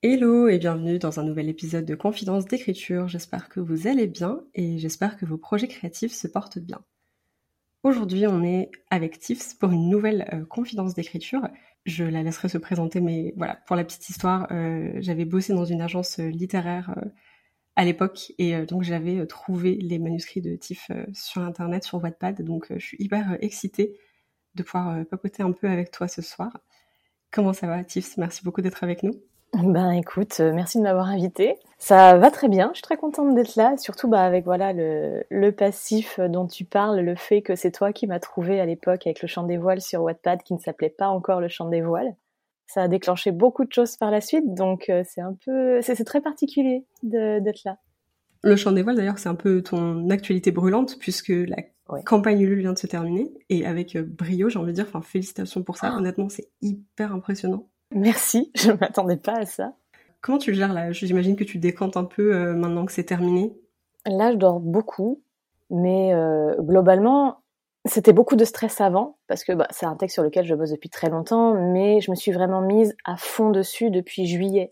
Hello et bienvenue dans un nouvel épisode de Confidence d'écriture. J'espère que vous allez bien et j'espère que vos projets créatifs se portent bien. Aujourd'hui, on est avec Tiffs pour une nouvelle euh, confidence d'écriture. Je la laisserai se présenter, mais voilà, pour la petite histoire, euh, j'avais bossé dans une agence euh, littéraire à l'époque et donc j'avais trouvé les manuscrits de Tiff sur internet, sur Wattpad. Donc je suis hyper excitée de pouvoir papoter un peu avec toi ce soir. Comment ça va, Tiffs? Merci beaucoup d'être avec nous. Ben écoute, euh, merci de m'avoir invité. Ça va très bien, je suis très contente d'être là, surtout bah, avec voilà le, le, passif dont tu parles, le fait que c'est toi qui m'as trouvé à l'époque avec le chant des voiles sur Wattpad qui ne s'appelait pas encore le chant des voiles. Ça a déclenché beaucoup de choses par la suite, donc euh, c'est un peu, c'est très particulier d'être là. Le chant des voiles d'ailleurs, c'est un peu ton actualité brûlante puisque la campagne Ulule vient de se terminer et avec euh, brio, j'ai envie de dire, enfin félicitations pour ça. Ah. Honnêtement, c'est hyper impressionnant. Merci, je m'attendais pas à ça. Comment tu le gères là? J'imagine que tu décantes un peu euh, maintenant que c'est terminé. Là, je dors beaucoup, mais euh, globalement, c'était beaucoup de stress avant, parce que bah, c'est un texte sur lequel je bosse depuis très longtemps, mais je me suis vraiment mise à fond dessus depuis juillet.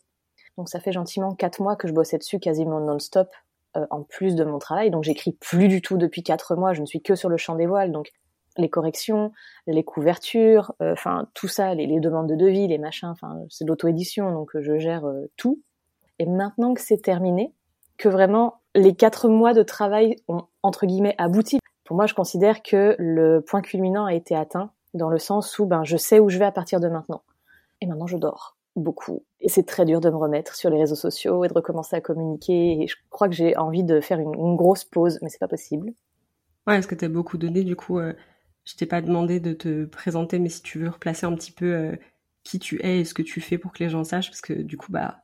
Donc ça fait gentiment quatre mois que je bossais dessus quasiment non-stop, euh, en plus de mon travail. Donc j'écris plus du tout depuis quatre mois, je ne suis que sur le champ des voiles, donc les corrections, les couvertures, euh, enfin tout ça, les, demandes de devis, les machins, enfin c'est l'auto-édition, donc euh, je gère euh, tout. Et maintenant que c'est terminé, que vraiment les quatre mois de travail ont entre guillemets abouti, pour moi je considère que le point culminant a été atteint dans le sens où ben je sais où je vais à partir de maintenant. Et maintenant je dors beaucoup. Et c'est très dur de me remettre sur les réseaux sociaux et de recommencer à communiquer. Et je crois que j'ai envie de faire une, une grosse pause, mais c'est pas possible. Ouais, est-ce que tu as beaucoup donné du coup je t'ai pas demandé de te présenter, mais si tu veux replacer un petit peu euh, qui tu es et ce que tu fais pour que les gens sachent, parce que du coup, bah,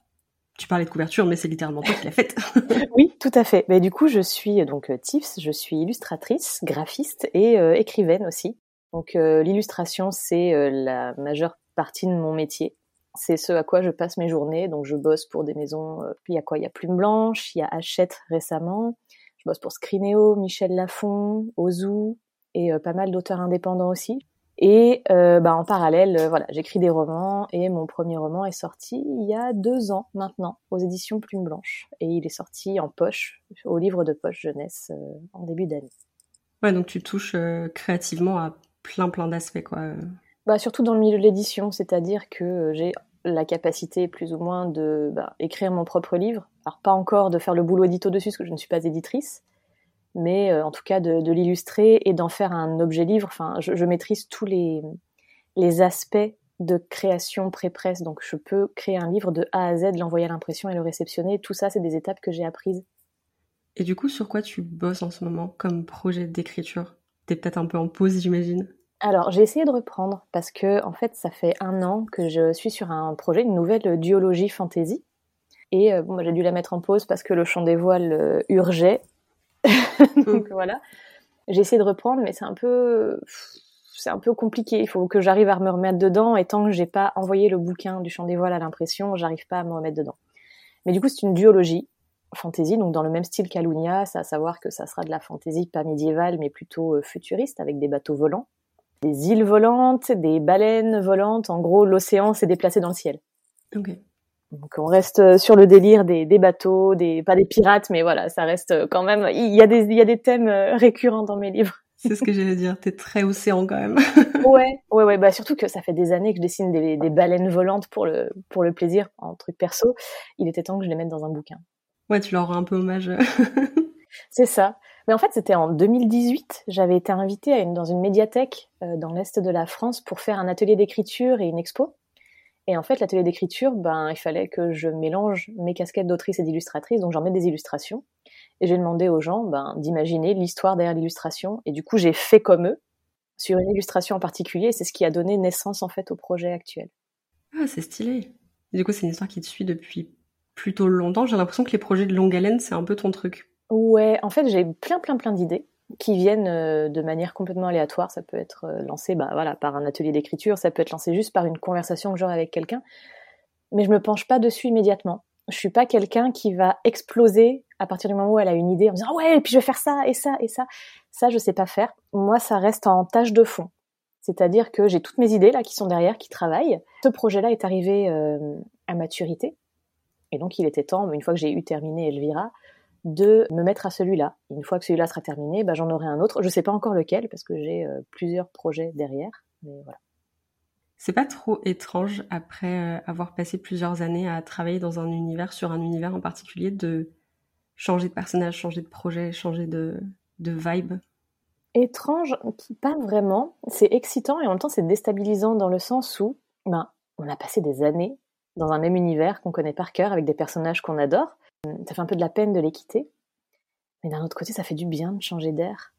tu parlais de couverture, mais c'est littéralement toi qui l'as faite. oui, tout à fait. Mais du coup, je suis donc euh, Tiffs, je suis illustratrice, graphiste et euh, écrivaine aussi. Donc l'illustration, c'est la majeure partie de mon métier. C'est ce à quoi je passe mes journées. Donc je bosse pour des maisons. il y a quoi? Il y a Plume Blanche, il y a Hachette récemment. Je bosse pour Scrineo, Michel Lafon, Ozu, et euh, pas mal d'auteurs indépendants aussi. Et euh, bah, en parallèle, euh, voilà, j'écris des romans et mon premier roman est sorti il y a deux ans maintenant aux éditions Plume Blanche et il est sorti en poche au livre de poche jeunesse en début d'année. Ouais, donc tu touches créativement à plein plein d'aspects quoi. Bah surtout dans le milieu de l'édition, c'est-à-dire que j'ai la capacité plus ou moins de bah, écrire mon propre livre. Alors pas encore de faire le boulot édito dessus parce que je ne suis pas éditrice, mais euh, en tout cas de, de l'illustrer et d'en faire un objet livre. Enfin, je, je maîtrise tous les, les aspects de création pré-presse. Donc, je peux créer un livre de A à Z, l'envoyer à l'impression et le réceptionner. Tout ça, c'est des étapes que j'ai apprises. Et du coup, sur quoi tu bosses en ce moment comme projet d'écriture? T'es peut-être un peu en pause, j'imagine? Alors, j'ai essayé de reprendre parce que, en fait, ça fait un an que je suis sur un projet, une nouvelle duologie fantasy. Et euh, bon, j'ai dû la mettre en pause parce que le chant des voiles euh, urgeait Donc voilà. J'ai essayé de reprendre, mais c'est un peu, c'est un peu compliqué. Il faut que j'arrive à me remettre dedans. Et tant que j'ai pas envoyé le bouquin du chant des voiles à l'impression, j'arrive pas à me remettre dedans. Mais du coup, c'est une duologie fantasy, donc dans le même style qu'Alunia, c'est à savoir que ça sera de la fantasy pas médiévale, mais plutôt euh, futuriste, avec des bateaux volants, des îles volantes, des baleines volantes. En gros, l'océan s'est déplacé dans le ciel. Ok. Donc on reste euh, sur le délire des, des, bateaux, des pas des pirates, mais voilà, ça reste euh, quand même. Il y a des il y a des thèmes euh, récurrents dans mes livres. C'est ce que j'allais dire. T'es très océan quand même. ouais, ouais, ouais. Bah surtout que ça fait des années que je dessine des, des baleines volantes pour le pour le plaisir, en truc perso. Il était temps que je les mette dans un bouquin. Ouais, tu leur rends un peu hommage. C'est ça. Mais en fait, c'était en 2018. J'avais été invitée à une, dans une médiathèque dans l'est de la France pour faire un atelier d'écriture et une expo. Et en fait, l'atelier d'écriture, ben, il fallait que je mélange mes casquettes d'autrice et d'illustratrice, donc j'en mets des illustrations. Et j'ai demandé aux gens ben, d'imaginer l'histoire derrière l'illustration. Et du coup, j'ai fait comme eux, sur une illustration en particulier. C'est ce qui a donné naissance, en fait, au projet actuel. Ah, c'est stylé. du coup, c'est une histoire qui te suit depuis plutôt longtemps. J'ai l'impression que les projets de longue haleine, c'est un peu ton truc. Ouais, en fait, j'ai plein, plein, plein d'idées qui viennent euh, de manière complètement aléatoire. Ça peut être euh, lancé bah, voilà, par un atelier d'écriture, ça peut être lancé juste par une conversation que j'aurai avec quelqu'un. Mais je me penche pas dessus immédiatement. Je suis pas quelqu'un qui va exploser à partir du moment où elle a une idée en disant ah ouais, et puis je vais faire ça et ça et ça. Ça, je sais pas faire. Moi, ça reste en tâche de fond. C'est-à-dire que j'ai toutes mes idées là qui sont derrière, qui travaillent. Ce projet-là est arrivé euh, à maturité. Et donc, il était temps, une fois que j'ai eu terminé Elvira, de me mettre à celui-là. Une fois que celui-là sera terminé, bah, j'en aurai un autre. Je sais pas encore lequel parce que j'ai euh, plusieurs projets derrière, mais voilà. C'est pas trop étrange après euh, avoir passé plusieurs années à travailler dans un univers, sur un univers en particulier, de changer de personnage, changer de projet, changer de, de vibe? Étrange, pas vraiment. C'est excitant et en même temps c'est déstabilisant dans le sens où ben, on a passé des années dans un même univers qu'on connaît par cœur avec des personnages qu'on adore ça fait un peu de la peine de les quitter. Mais d'un autre côté, ça fait du bien de changer d'air.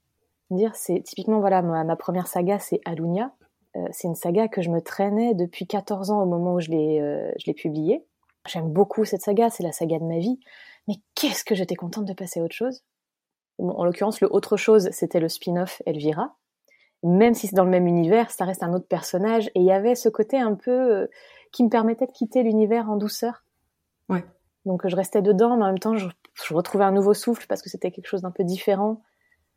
Dire, c'est typiquement, voilà, ma, première saga, c'est Alunia. Euh, c'est une saga que je me traînais depuis 14 ans au moment où je l'ai, euh, je l'ai publiée. J'aime beaucoup cette saga, c'est la saga de ma vie. Mais qu'est-ce que j'étais contente de passer à autre chose? En l'occurrence, le autre chose, c'était le spin-off Elvira. Même si c'est dans le même univers, ça reste un autre personnage. Et il y avait ce côté un peu euh, qui me permettait de quitter l'univers en douceur. Ouais. Donc je restais dedans, mais en même temps je, retrouvais un nouveau souffle parce que c'était quelque chose d'un peu différent,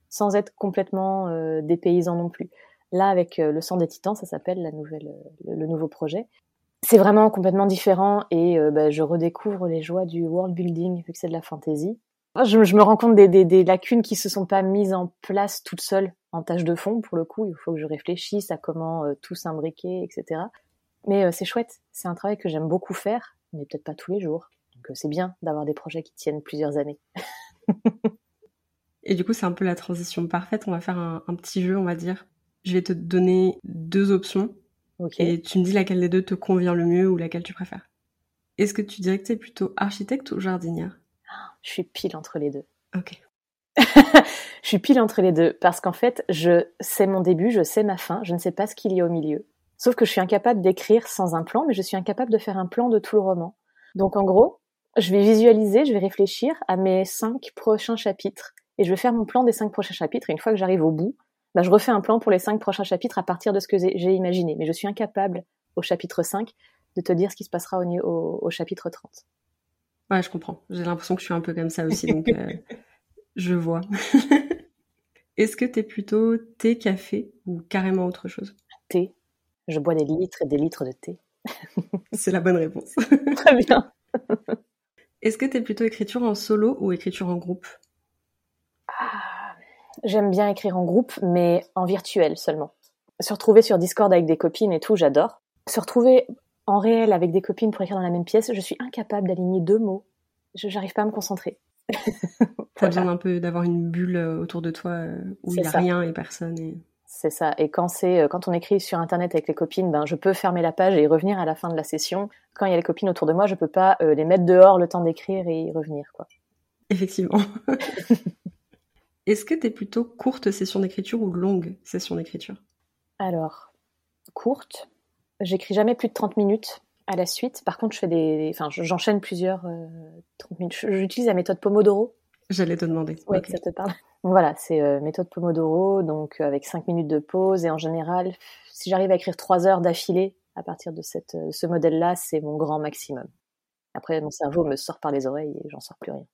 sans être complètement euh, dépaysant non plus. Là, avec euh, le sang des titans, ça s'appelle la nouvelle, euh, le, nouveau projet. C'est vraiment complètement différent et euh, bah, je redécouvre les joies du world building vu que c'est de la fantasy. Je, je, me rends compte des, des, des, lacunes qui se sont pas mises en place toutes seules en tâche de fond. Pour le coup, il faut que je réfléchisse à comment tout s'imbriquer, etc. Mais c'est chouette. C'est un travail que j'aime beaucoup faire, mais peut-être pas tous les jours c'est bien d'avoir des projets qui tiennent plusieurs années. Et du coup, c'est un peu la transition parfaite. On va faire un, petit jeu, on va dire. Je vais te donner deux options. Et tu me dis laquelle des deux te convient le mieux ou laquelle tu préfères. Est-ce que tu dirais que tu es plutôt architecte ou jardinière? Je suis pile entre les deux. Ok. je suis pile entre les deux parce qu'en fait, je sais mon début, je sais ma fin, je ne sais pas ce qu'il y a au milieu. Sauf que je suis incapable d'écrire sans un plan, mais je suis incapable de faire un plan de tout le roman. Donc en gros, je vais visualiser, je vais réfléchir à mes cinq prochains chapitres et je vais faire mon plan des cinq prochains chapitres. Et une fois que j'arrive au bout, bah, je refais un plan pour les cinq prochains chapitres à partir de ce que j'ai imaginé. Mais je suis incapable au chapitre 5 de te dire ce qui se passera au, au, chapitre 30. Ouais, je comprends. J'ai l'impression que je suis un peu comme ça aussi, donc euh, je vois. Est-ce que tu es plutôt thé, café ou carrément autre chose? Thé. Je bois des litres et des litres de thé. C'est la bonne réponse. Très bien. Est-ce que tu es plutôt écriture en solo ou écriture en groupe? Ah, J'aime bien écrire en groupe, mais en virtuel seulement. Se retrouver sur Discord avec des copines et tout, j'adore. Se retrouver en réel avec des copines pour écrire dans la même pièce, je suis incapable d'aligner deux mots. Je n'arrive pas à me concentrer. T'as besoin un peu d'avoir une bulle euh, autour de toi euh, où il n'y a rien et personne. Et... C'est ça. Et quand c'est euh, quand on écrit sur internet avec les copines, ben je peux fermer la page et y revenir à la fin de la session. Quand il y a les copines autour de moi, je peux pas euh, les mettre dehors le temps d'écrire et y revenir quoi. Effectivement. Est-ce que tu es plutôt courte session d'écriture ou longue session d'écriture? Alors, courte. J'écris jamais plus de 30 minutes à la suite. Par contre, je fais des enfin j'enchaîne plusieurs 30 euh, minutes. J'utilise la méthode Pomodoro. J'allais te demander. Oui, que ça te parle? Voilà, c'est euh, méthode Pomodoro, donc euh, avec 5 minutes de pause. Et en général, si j'arrive à écrire 3 heures d'affilée à partir de cette, euh, ce modèle-là, c'est mon grand maximum. Après, mon cerveau me sort par les oreilles et j'en sors plus rien.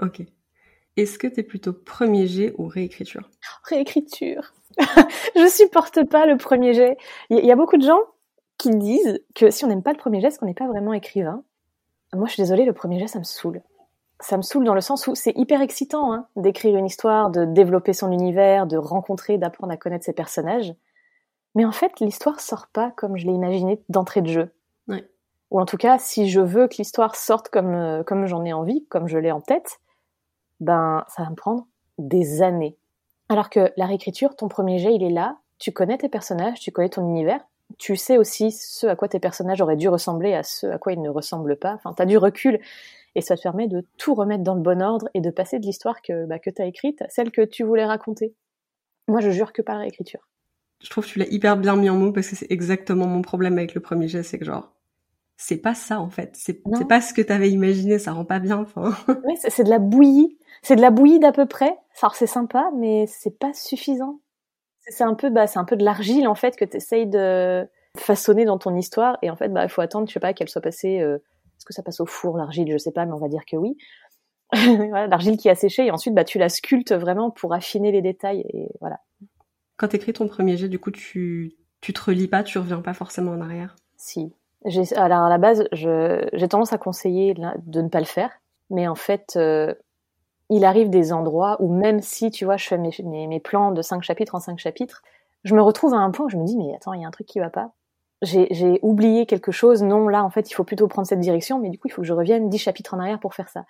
Ok. Est-ce que tu es plutôt premier jet ou réécriture? Réécriture. je supporte pas le premier jet. Il y, a beaucoup de gens qui disent que si on n'aime pas le premier jet, c'est qu'on n'est pas vraiment écrivain. Moi, je suis désolée, le premier jet, ça me saoule ça me saoule dans le sens où c'est hyper excitant hein, d'écrire une histoire, de développer son univers, de rencontrer, d'apprendre à connaître ses personnages. Mais en fait, l'histoire sort pas comme je l'ai imaginé d'entrée de jeu. Ou en tout cas, si je veux que l'histoire sorte comme, euh, comme j'en ai envie, comme je l'ai en tête, ben ça va me prendre des années. Alors que la réécriture, ton premier jet, il est là, tu connais tes personnages, tu connais ton univers, tu sais aussi ce à quoi tes personnages auraient dû ressembler à ce à quoi ils ne ressemblent pas. Enfin, tu as du recul et ça te permet de tout remettre dans le bon ordre et de passer de l'histoire que, bah, que tu as écrite à celle que tu voulais raconter. Moi, je jure que par l'écriture. Je trouve que tu l'as hyper bien mis en mots parce que c'est exactement mon problème avec le premier jet, c'est que genre, c'est pas ça en fait. C'est pas ce que tu avais imaginé, ça rend pas bien. Enfin. Oui, c'est de la bouillie. C'est de la bouillie d'à peu près. Alors c'est sympa, mais c'est pas suffisant. C'est un peu, bah, c'est un peu de l'argile en fait que tu essayes de façonner dans ton histoire. Et en fait, bah, il faut attendre, je sais pas, qu'elle soit passée. Euh, que ça passe au four l'argile Je sais pas, mais on va dire que oui. l'argile qui a séché et ensuite, bah, tu la sculptes vraiment pour affiner les détails et voilà. Quand t'écris ton premier jet, du coup, tu tu te relis pas, tu reviens pas forcément en arrière? Si, alors à la base, j'ai tendance à conseiller de ne pas le faire, mais en fait, euh, il arrive des endroits où même si, tu vois, je fais mes, mes, plans de 5 chapitres en 5 chapitres, je me retrouve à un point où je me dis, mais attends, il y a un truc qui va pas. J'ai oublié quelque chose, non, là, en fait, il faut plutôt prendre cette direction, mais du coup, il faut que je revienne 10 chapitres en arrière pour faire ça.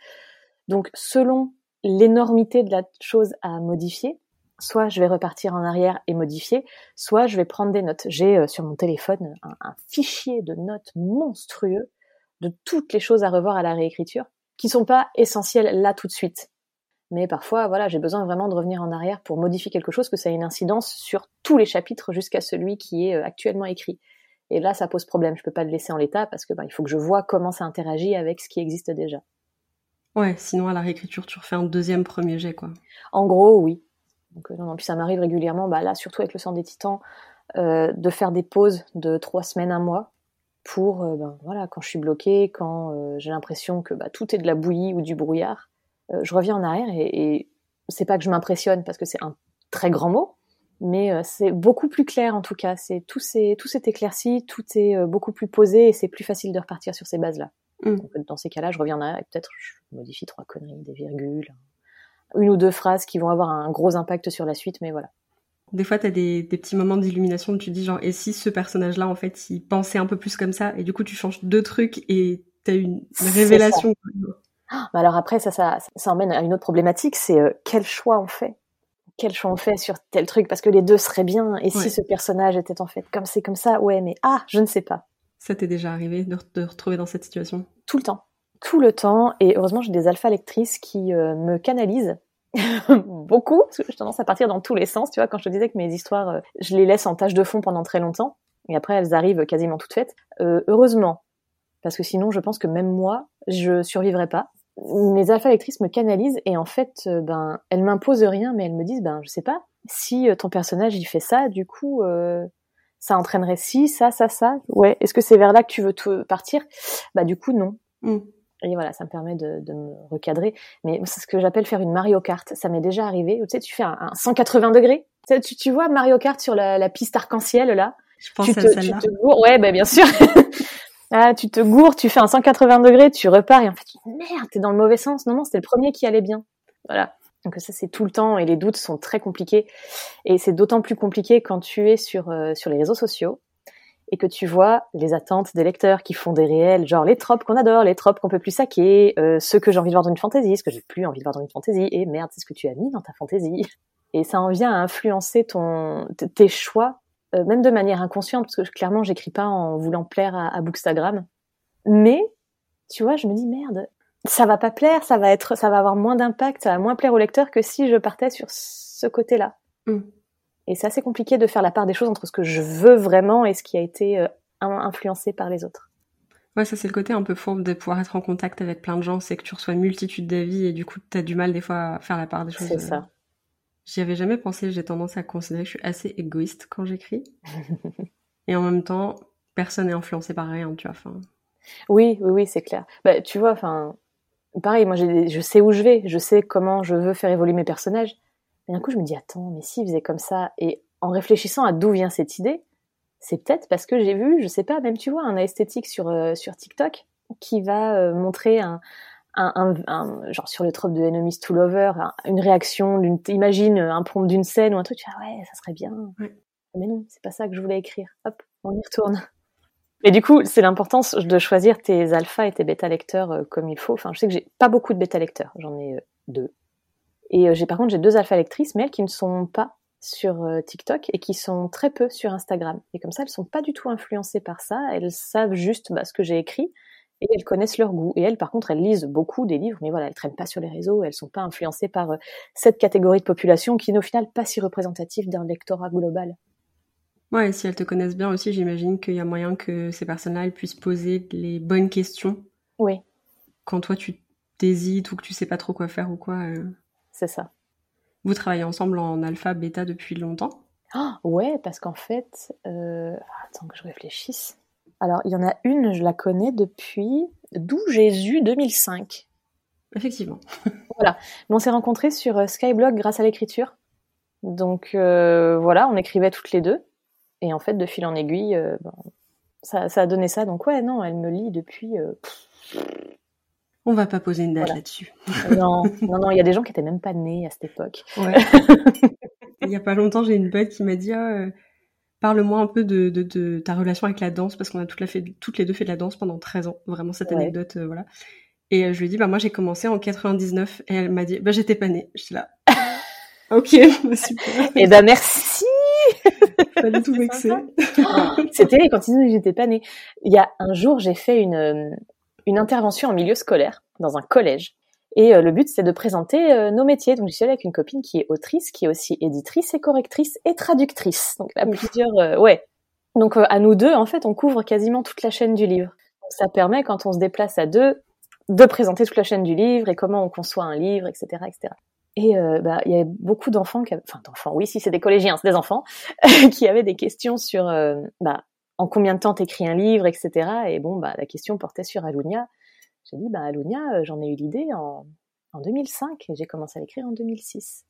Donc, selon l'énormité de la chose à modifier, soit je vais repartir en arrière et modifier, soit je vais prendre des notes. J'ai euh, sur mon téléphone un, fichier de notes monstrueux de toutes les choses à revoir à la réécriture, qui sont pas essentielles là tout de suite. Mais parfois, voilà, j'ai besoin vraiment de revenir en arrière pour modifier quelque chose, que ça ait une incidence sur tous les chapitres jusqu'à celui qui est euh, actuellement écrit. Et là, ça pose problème. Je peux pas le laisser en l'état parce que bah, il faut que je vois comment ça interagit avec ce qui existe déjà. Ouais, sinon à la réécriture, tu refais un deuxième premier jet, quoi. En gros, oui. Donc, euh, non, puis ça m'arrive régulièrement, bah, là, surtout avec le sang des titans, euh, de faire des pauses de trois semaines, un mois, pour, euh, ben, voilà, quand je suis bloquée, quand j'ai l'impression que bah, tout est de la bouillie ou du brouillard, je reviens en arrière et, et c'est pas que je m'impressionne parce que c'est un très grand mot, mais c'est beaucoup plus clair en tout cas. C'est tout s'est tout s'est éclairci, tout est beaucoup plus posé et c'est plus facile de repartir sur ces bases là. Mmh. dans ces cas-là, je et peut-être je modifie trois conneries, des virgules, une ou deux phrases qui vont avoir un gros impact sur la suite, mais voilà. Des fois, tu as des, petits moments d'illumination où tu dis genre, et si ce personnage-là, en fait, il pensait un peu plus comme ça, et du coup, tu changes deux trucs et tu as une, révélation. Ah, alors après, ça, ça, ça emmène à une autre problématique, c'est euh, quel choix on fait? Quel choix on fait sur tel truc parce que les deux seraient bien et si ce personnage était en fait comme c'est comme ça ouais mais ah je ne sais pas ça t'est déjà arrivé de te retrouver dans cette situation? Tout le temps tout le temps. Et heureusement, j'ai des alpha lectrices qui euh, me canalisent beaucoup, parce que j'ai tendance à partir dans tous les sens. Tu vois, quand je te disais que mes histoires, euh, je les laisse en tâche de fond pendant très longtemps, et après elles arrivent quasiment toutes faites. Euh, heureusement, parce que sinon, je pense que même moi, je survivrais pas. Mes alpha lectrices me canalisent et en fait, ben, elles m'imposent rien, mais elles me disent, ben, je sais pas, si ton personnage il fait ça, du coup, ça entraînerait si, ça, ça, ça. Ouais. Est-ce que c'est vers là que tu veux partir? Bah du coup non. Mm. Et voilà, ça me permet de, de me recadrer. Mais c'est ce que j'appelle faire une Mario Kart. Ça m'est déjà arrivé. Tu sais, tu fais un, 180 degrés. Tu, tu, vois Mario Kart sur la, la piste arc-en-ciel là? Je pense tu à celle-là. Ouais, bah, bien sûr. ah, tu te gourres, tu fais un 180 degrés, tu repars et en fait, merde, t'es dans le mauvais sens. Non, non, c'était le premier qui allait bien. Voilà. Donc ça, c'est tout le temps et les doutes sont très compliqués. Et c'est d'autant plus compliqué quand tu es sur, euh, sur les réseaux sociaux et que tu vois les attentes des lecteurs qui font des réels, genre les tropes qu'on adore, les tropes qu'on peut plus saquer, euh, ceux que j'ai envie de voir dans une fantaisie, ce que j'ai plus envie de voir dans une fantaisie, et merde, c'est ce que tu as mis dans ta fantaisie. Et ça en vient à influencer ton, tes choix, euh, même de manière inconsciente, parce que clairement, j'écris pas en voulant plaire à, à, Bookstagram. Mais, tu vois, je me dis, merde, ça va pas plaire, ça va être, ça va avoir moins d'impact, ça va moins plaire au lecteur que si je partais sur ce côté-là. Mm. Et c'est assez compliqué de faire la part des choses entre ce que je veux vraiment et ce qui a été euh, influencé par les autres. Ouais, ça c'est le côté un peu fourbe de pouvoir être en contact avec plein de gens, c'est que tu reçois une multitude d'avis et du coup tu as du mal des fois à faire la part des choses. C'est ça. J'y avais jamais pensé, j'ai tendance à considérer que je suis assez égoïste quand j'écris. et en même temps, personne n'est influencé par rien, tu vois. Enfin... Oui, oui, oui, c'est clair. Bah, tu vois, enfin, pareil, moi je sais où je vais, je sais comment je veux faire évoluer mes personnages. Et d'un coup, je me dis, attends, mais s'il faisait comme ça, et en réfléchissant à d'où vient cette idée, c'est peut-être parce que j'ai vu, je sais pas, même tu vois, un esthétique sur, euh, sur TikTok qui va euh, montrer un, un, un, genre sur le trope de Enemies to Lover, une réaction, d'une, imagine un prompt d'une scène ou un truc, tu ah ouais, ça serait bien. Mais non, c'est pas ça que je voulais écrire. Hop, on y retourne. Et du coup, c'est l'importance de choisir tes alpha et tes bêta lecteurs euh, comme il faut. Enfin, je sais que j'ai pas beaucoup de bêta lecteurs, j'en ai deux. Et euh, j'ai par contre j'ai deux alpha lectrices, mais elles qui ne sont pas sur euh, TikTok et qui sont très peu sur Instagram. Et comme ça, elles sont pas du tout influencées par ça. Elles savent juste bah, ce que j'ai écrit et elles connaissent leur goût. Et elles, par contre, elles lisent beaucoup des livres, mais voilà, elles traînent pas sur les réseaux. Elles sont pas influencées par euh, cette catégorie de population qui n'est au final pas si représentative d'un lectorat global. Ouais, si elles te connaissent bien aussi, j'imagine qu'il y a moyen que ces personnes-là puissent poser les bonnes questions. Oui. Quand toi tu t'hésites ou que tu sais pas trop quoi faire ou quoi. Euh. C'est ça. Vous travaillez ensemble en alpha, bêta depuis longtemps? Oh, Ouais, parce qu'en fait, euh... attends que je réfléchisse. Alors, il y en a une, je la connais depuis d'où Jésus 2005. Effectivement. voilà. Mais on s'est rencontrés sur euh, Skyblog grâce à l'écriture. Donc euh, voilà, on écrivait toutes les deux. Et en fait, de fil en aiguille, euh, ça, a donné ça. Donc ouais, non, elle me lit depuis. Euh, on va pas poser une date là-dessus. non, non, non, il y a des gens qui étaient même pas nés à cette époque. Ouais. il y a pas longtemps, j'ai une pote qui m'a dit ah, parle-moi un peu de, ta relation avec la danse parce qu'on a la fait, toutes les deux fait de la danse pendant 13 ans. Vraiment cette anecdote, voilà. Et je lui ai dit bah moi j'ai commencé en 99 et elle m'a dit bah j'étais pas née. J'étais là. ok, super. Eh ben merci. pas du tout vexé. C'était quand ils disaient que j'étais pas née. Il y a un jour, j'ai fait une, euh, une intervention en milieu scolaire, dans un collège. Et euh, le but, c'était de présenter euh, nos métiers. Donc, je suis allée avec une copine qui est autrice, qui est aussi éditrice et correctrice et traductrice. Donc, là, plusieurs, ouais. Donc, à nous deux, en fait, on couvre quasiment toute la chaîne du livre. Donc, ça permet, quand on se déplace à deux, de présenter toute la chaîne du livre et comment on conçoit un livre, etc., etc. Et euh, bah, il y avait beaucoup d'enfants, qui enfin d'enfants, oui, si c'est des collégiens, c'est des enfants, qui avaient des questions sur euh, bah, en combien de temps t'écris un livre, etc. Et bon, bah, la question portait sur Alunia. J'ai dit, bah, Alunia, euh, j'en ai eu l'idée en, en 2005 et j'ai commencé à l'écrire en 2006.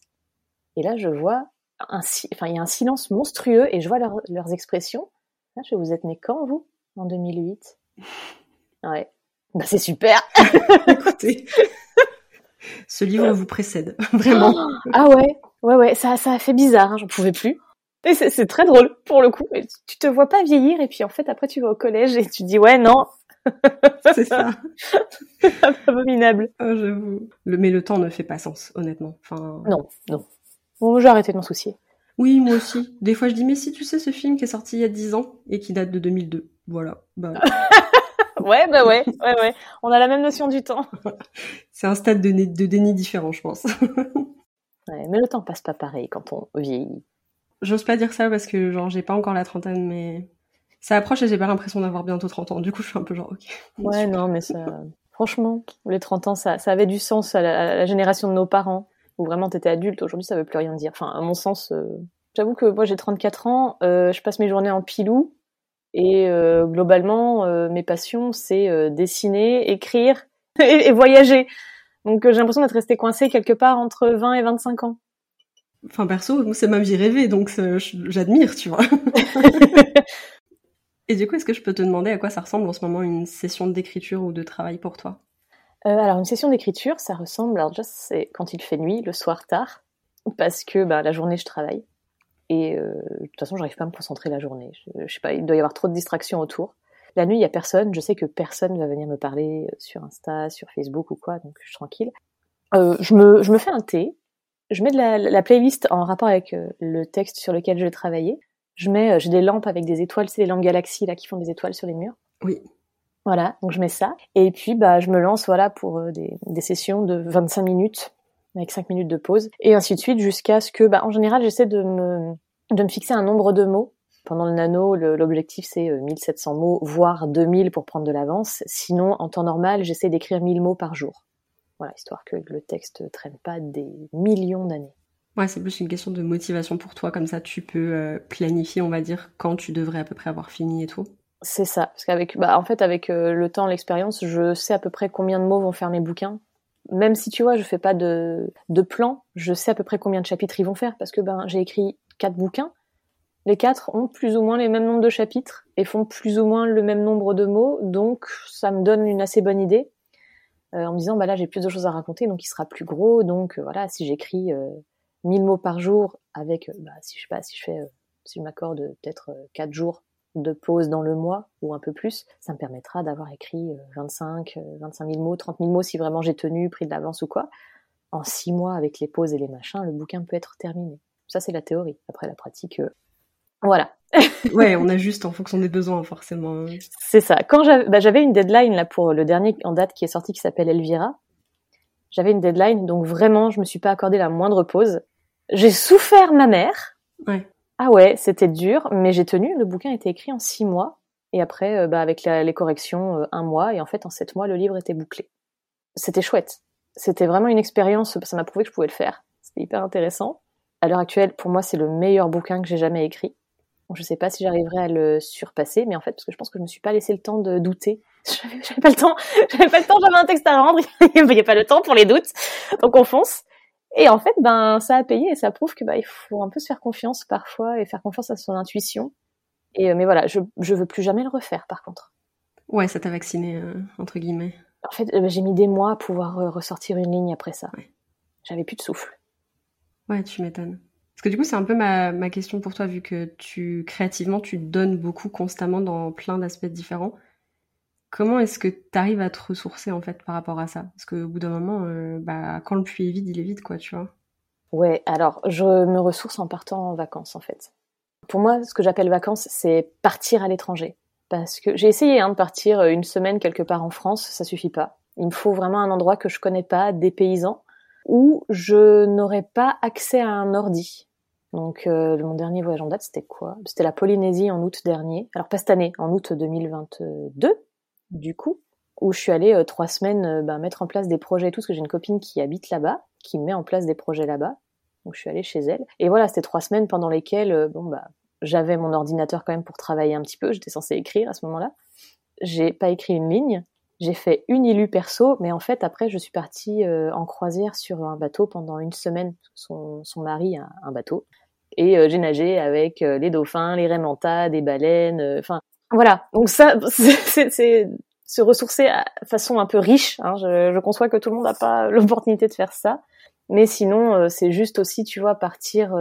Et là, je vois un, enfin, il y a un silence monstrueux et je vois leurs expressions. Là, je vous êtes né quand, vous? En 2008. Ouais. Bah, c'est super. Écoutez. Ce livre vous précède, vraiment. ah ouais, ouais, ouais, ça, ça a fait bizarre, hein, j'en pouvais plus. Et c'est très drôle, pour le coup. Tu te vois pas vieillir, et puis en fait, après, tu vas au collège et tu dis, ouais, non. C'est ça. Abominable. Oh, j'avoue. Le, mais le temps ne fait pas sens, honnêtement. Enfin... Non, non. Bon, j'ai arrêté de m'en soucier. Oui, moi aussi. Des fois, je dis, mais si tu sais ce film qui est sorti il y a 10 ans et qui date de 2002. Voilà. Bah, Ouais, bah ouais, ouais, ouais. On a la même notion du temps. C'est un stade de, de, déni différent, je pense. ouais, mais le temps passe pas pareil quand on vieillit. J'ose pas dire ça parce que, genre, j'ai pas encore la trentaine, mais ça approche et j'ai pas l'impression d'avoir bientôt 30 ans. Du coup, je suis un peu genre, ok. Ouais, non, mais ça. Franchement, les 30 ans, ça, ça avait du sens à la, génération de nos parents, où vraiment t'étais adulte. Aujourd'hui, ça veut plus rien dire. Enfin, à mon sens, euh, j'avoue que moi, j'ai 34 ans, euh, je passe mes journées en pilou. Et euh, globalement, mes passions, c'est dessiner, écrire et, voyager. Donc j'ai l'impression d'être restée coincée quelque part entre 20 et 25 ans. Enfin perso, c'est ma vie rêvée, donc j'admire, tu vois. et du coup, est-ce que je peux te demander à quoi ça ressemble en ce moment une session d'écriture ou de travail pour toi? Alors une session d'écriture, ça ressemble, alors déjà c'est quand il fait nuit, le soir tard, parce que bah, la journée je travaille. Et euh, de toute façon, j'arrive pas à me concentrer la journée. Je, sais pas, il doit y avoir trop de distractions autour. La nuit, il y a personne. Je sais que personne va venir me parler sur Insta, sur Facebook ou quoi, donc je suis tranquille. Euh, je, me, je me fais un thé. Je mets de la, la playlist en rapport avec euh, le texte sur lequel je vais travailler. Je mets, euh, j'ai des lampes avec des étoiles, c'est les lampes galaxies là qui font des étoiles sur les murs. Oui. Voilà, donc je mets ça. Et puis bah je me lance voilà pour des, des sessions de 25 minutes avec 5 minutes de pause, et ainsi de suite jusqu'à ce que, bah, en général, j'essaie de me, de me fixer un nombre de mots. Pendant le nano, l'objectif c'est 1700 euh, mots, voire 2000 pour prendre de l'avance. Sinon, en temps normal, j'essaie d'écrire 1000 mots par jour. Voilà, histoire que le texte traîne pas des millions d'années. Ouais, c'est plus une question de motivation pour toi, comme ça tu peux euh, planifier, on va dire, quand tu devrais à peu près avoir fini et tout. C'est ça, parce qu'avec, bah, en fait, avec euh, le temps, l'expérience, je sais à peu près combien de mots vont faire mes bouquins même si tu vois, je fais pas de, de plan, je sais à peu près combien de chapitres ils vont faire parce que ben j'ai écrit quatre bouquins. Les quatre ont plus ou moins les mêmes nombres de chapitres et font plus ou moins le même nombre de mots, donc ça me donne une assez bonne idée euh, en me disant bah là j'ai plus de choses à raconter, donc il sera plus gros. Donc voilà, si j'écris 1000 mots par jour avec, euh, bah, si je sais pas, si je fais, si je m'accorde peut-être quatre jours de pause dans le mois ou un peu plus, ça me permettra d'avoir écrit 25, 25 000 mots, 30 000 mots si vraiment j'ai tenu, pris de l'avance ou quoi. En six mois avec les pauses et les machins, le bouquin peut être terminé. Ça c'est la théorie. Après la pratique, euh, voilà. ouais, on ajuste en fonction des besoins forcément. C'est ça. Quand bah, j'avais une deadline là pour le dernier en date qui est sorti qui s'appelle Elvira, j'avais une deadline donc vraiment je me suis pas accordé la moindre pause. J'ai souffert ma mère. Ouais Ah ouais, c'était dur, mais j'ai tenu. Le bouquin était écrit en six mois. Et après, euh, bah, avec les corrections, euh, un mois. Et en fait, en sept mois, le livre était bouclé. C'était chouette. C'était vraiment une expérience. Ça m'a prouvé que je pouvais le faire. C'était hyper intéressant. À l'heure actuelle, pour moi, c'est le meilleur bouquin que j'ai jamais écrit. Je sais pas si j'arriverai à le surpasser, mais en fait, parce que je pense que je me suis pas laissé le temps de douter. J'avais pas le temps. J'avais pas le temps. J'avais un texte à rendre. Il n'y a pas le temps pour les doutes. Donc on fonce. Et en fait, ben, ça a payé et ça prouve que bah, il faut un peu se faire confiance parfois et faire confiance à son intuition. Et euh, mais voilà, je je veux plus jamais le refaire par contre. Ouais, ça t'a vacciné euh, entre guillemets. En fait, euh, j'ai mis des mois à pouvoir ressortir une ligne après ça. J'avais plus de souffle. Ouais, tu m'étonnes. Parce que du coup, c'est un peu ma, ma question pour toi, vu que tu créativement, tu donnes beaucoup constamment dans plein d'aspects différents. Comment est-ce que tu arrives à te ressourcer en fait par rapport à ça? Parce qu'au bout d'un moment, euh, bah, quand le puits est vide, il est vide, quoi, tu vois. Ouais, alors je me ressource en partant en vacances en fait. Pour moi, ce que j'appelle vacances, c'est partir à l'étranger. Parce que j'ai essayé hein, de partir une semaine quelque part en France, ça suffit pas. Il me faut vraiment un endroit que je connais pas, des paysans, où je n'aurais pas accès à un ordi. Donc euh, mon dernier voyage en date, c'était quoi? C'était la Polynésie en août dernier. Alors pas cette année, en août 2022, du coup, où je suis allée euh, trois semaines euh, bah, mettre en place des projets et tout, parce que j'ai une copine qui habite là-bas, qui met en place des projets là-bas. Donc je suis allée chez elle. Et voilà, c'était trois semaines pendant lesquelles, bon bah, j'avais mon ordinateur quand même pour travailler un petit peu. J'étais censée écrire à ce moment-là. J'ai pas écrit une ligne. J'ai fait une illu perso, mais en fait après je suis partie euh, en croisière sur un bateau pendant une semaine. Son, son mari a un bateau et euh, j'ai nagé avec euh, les dauphins, les raimentas, des baleines. Enfin voilà. Donc ça c'est se ressourcer à façon un peu riche. Hein. Je, je, conçois que tout le monde n'a pas l'opportunité de faire ça, mais sinon c'est juste aussi tu vois partir,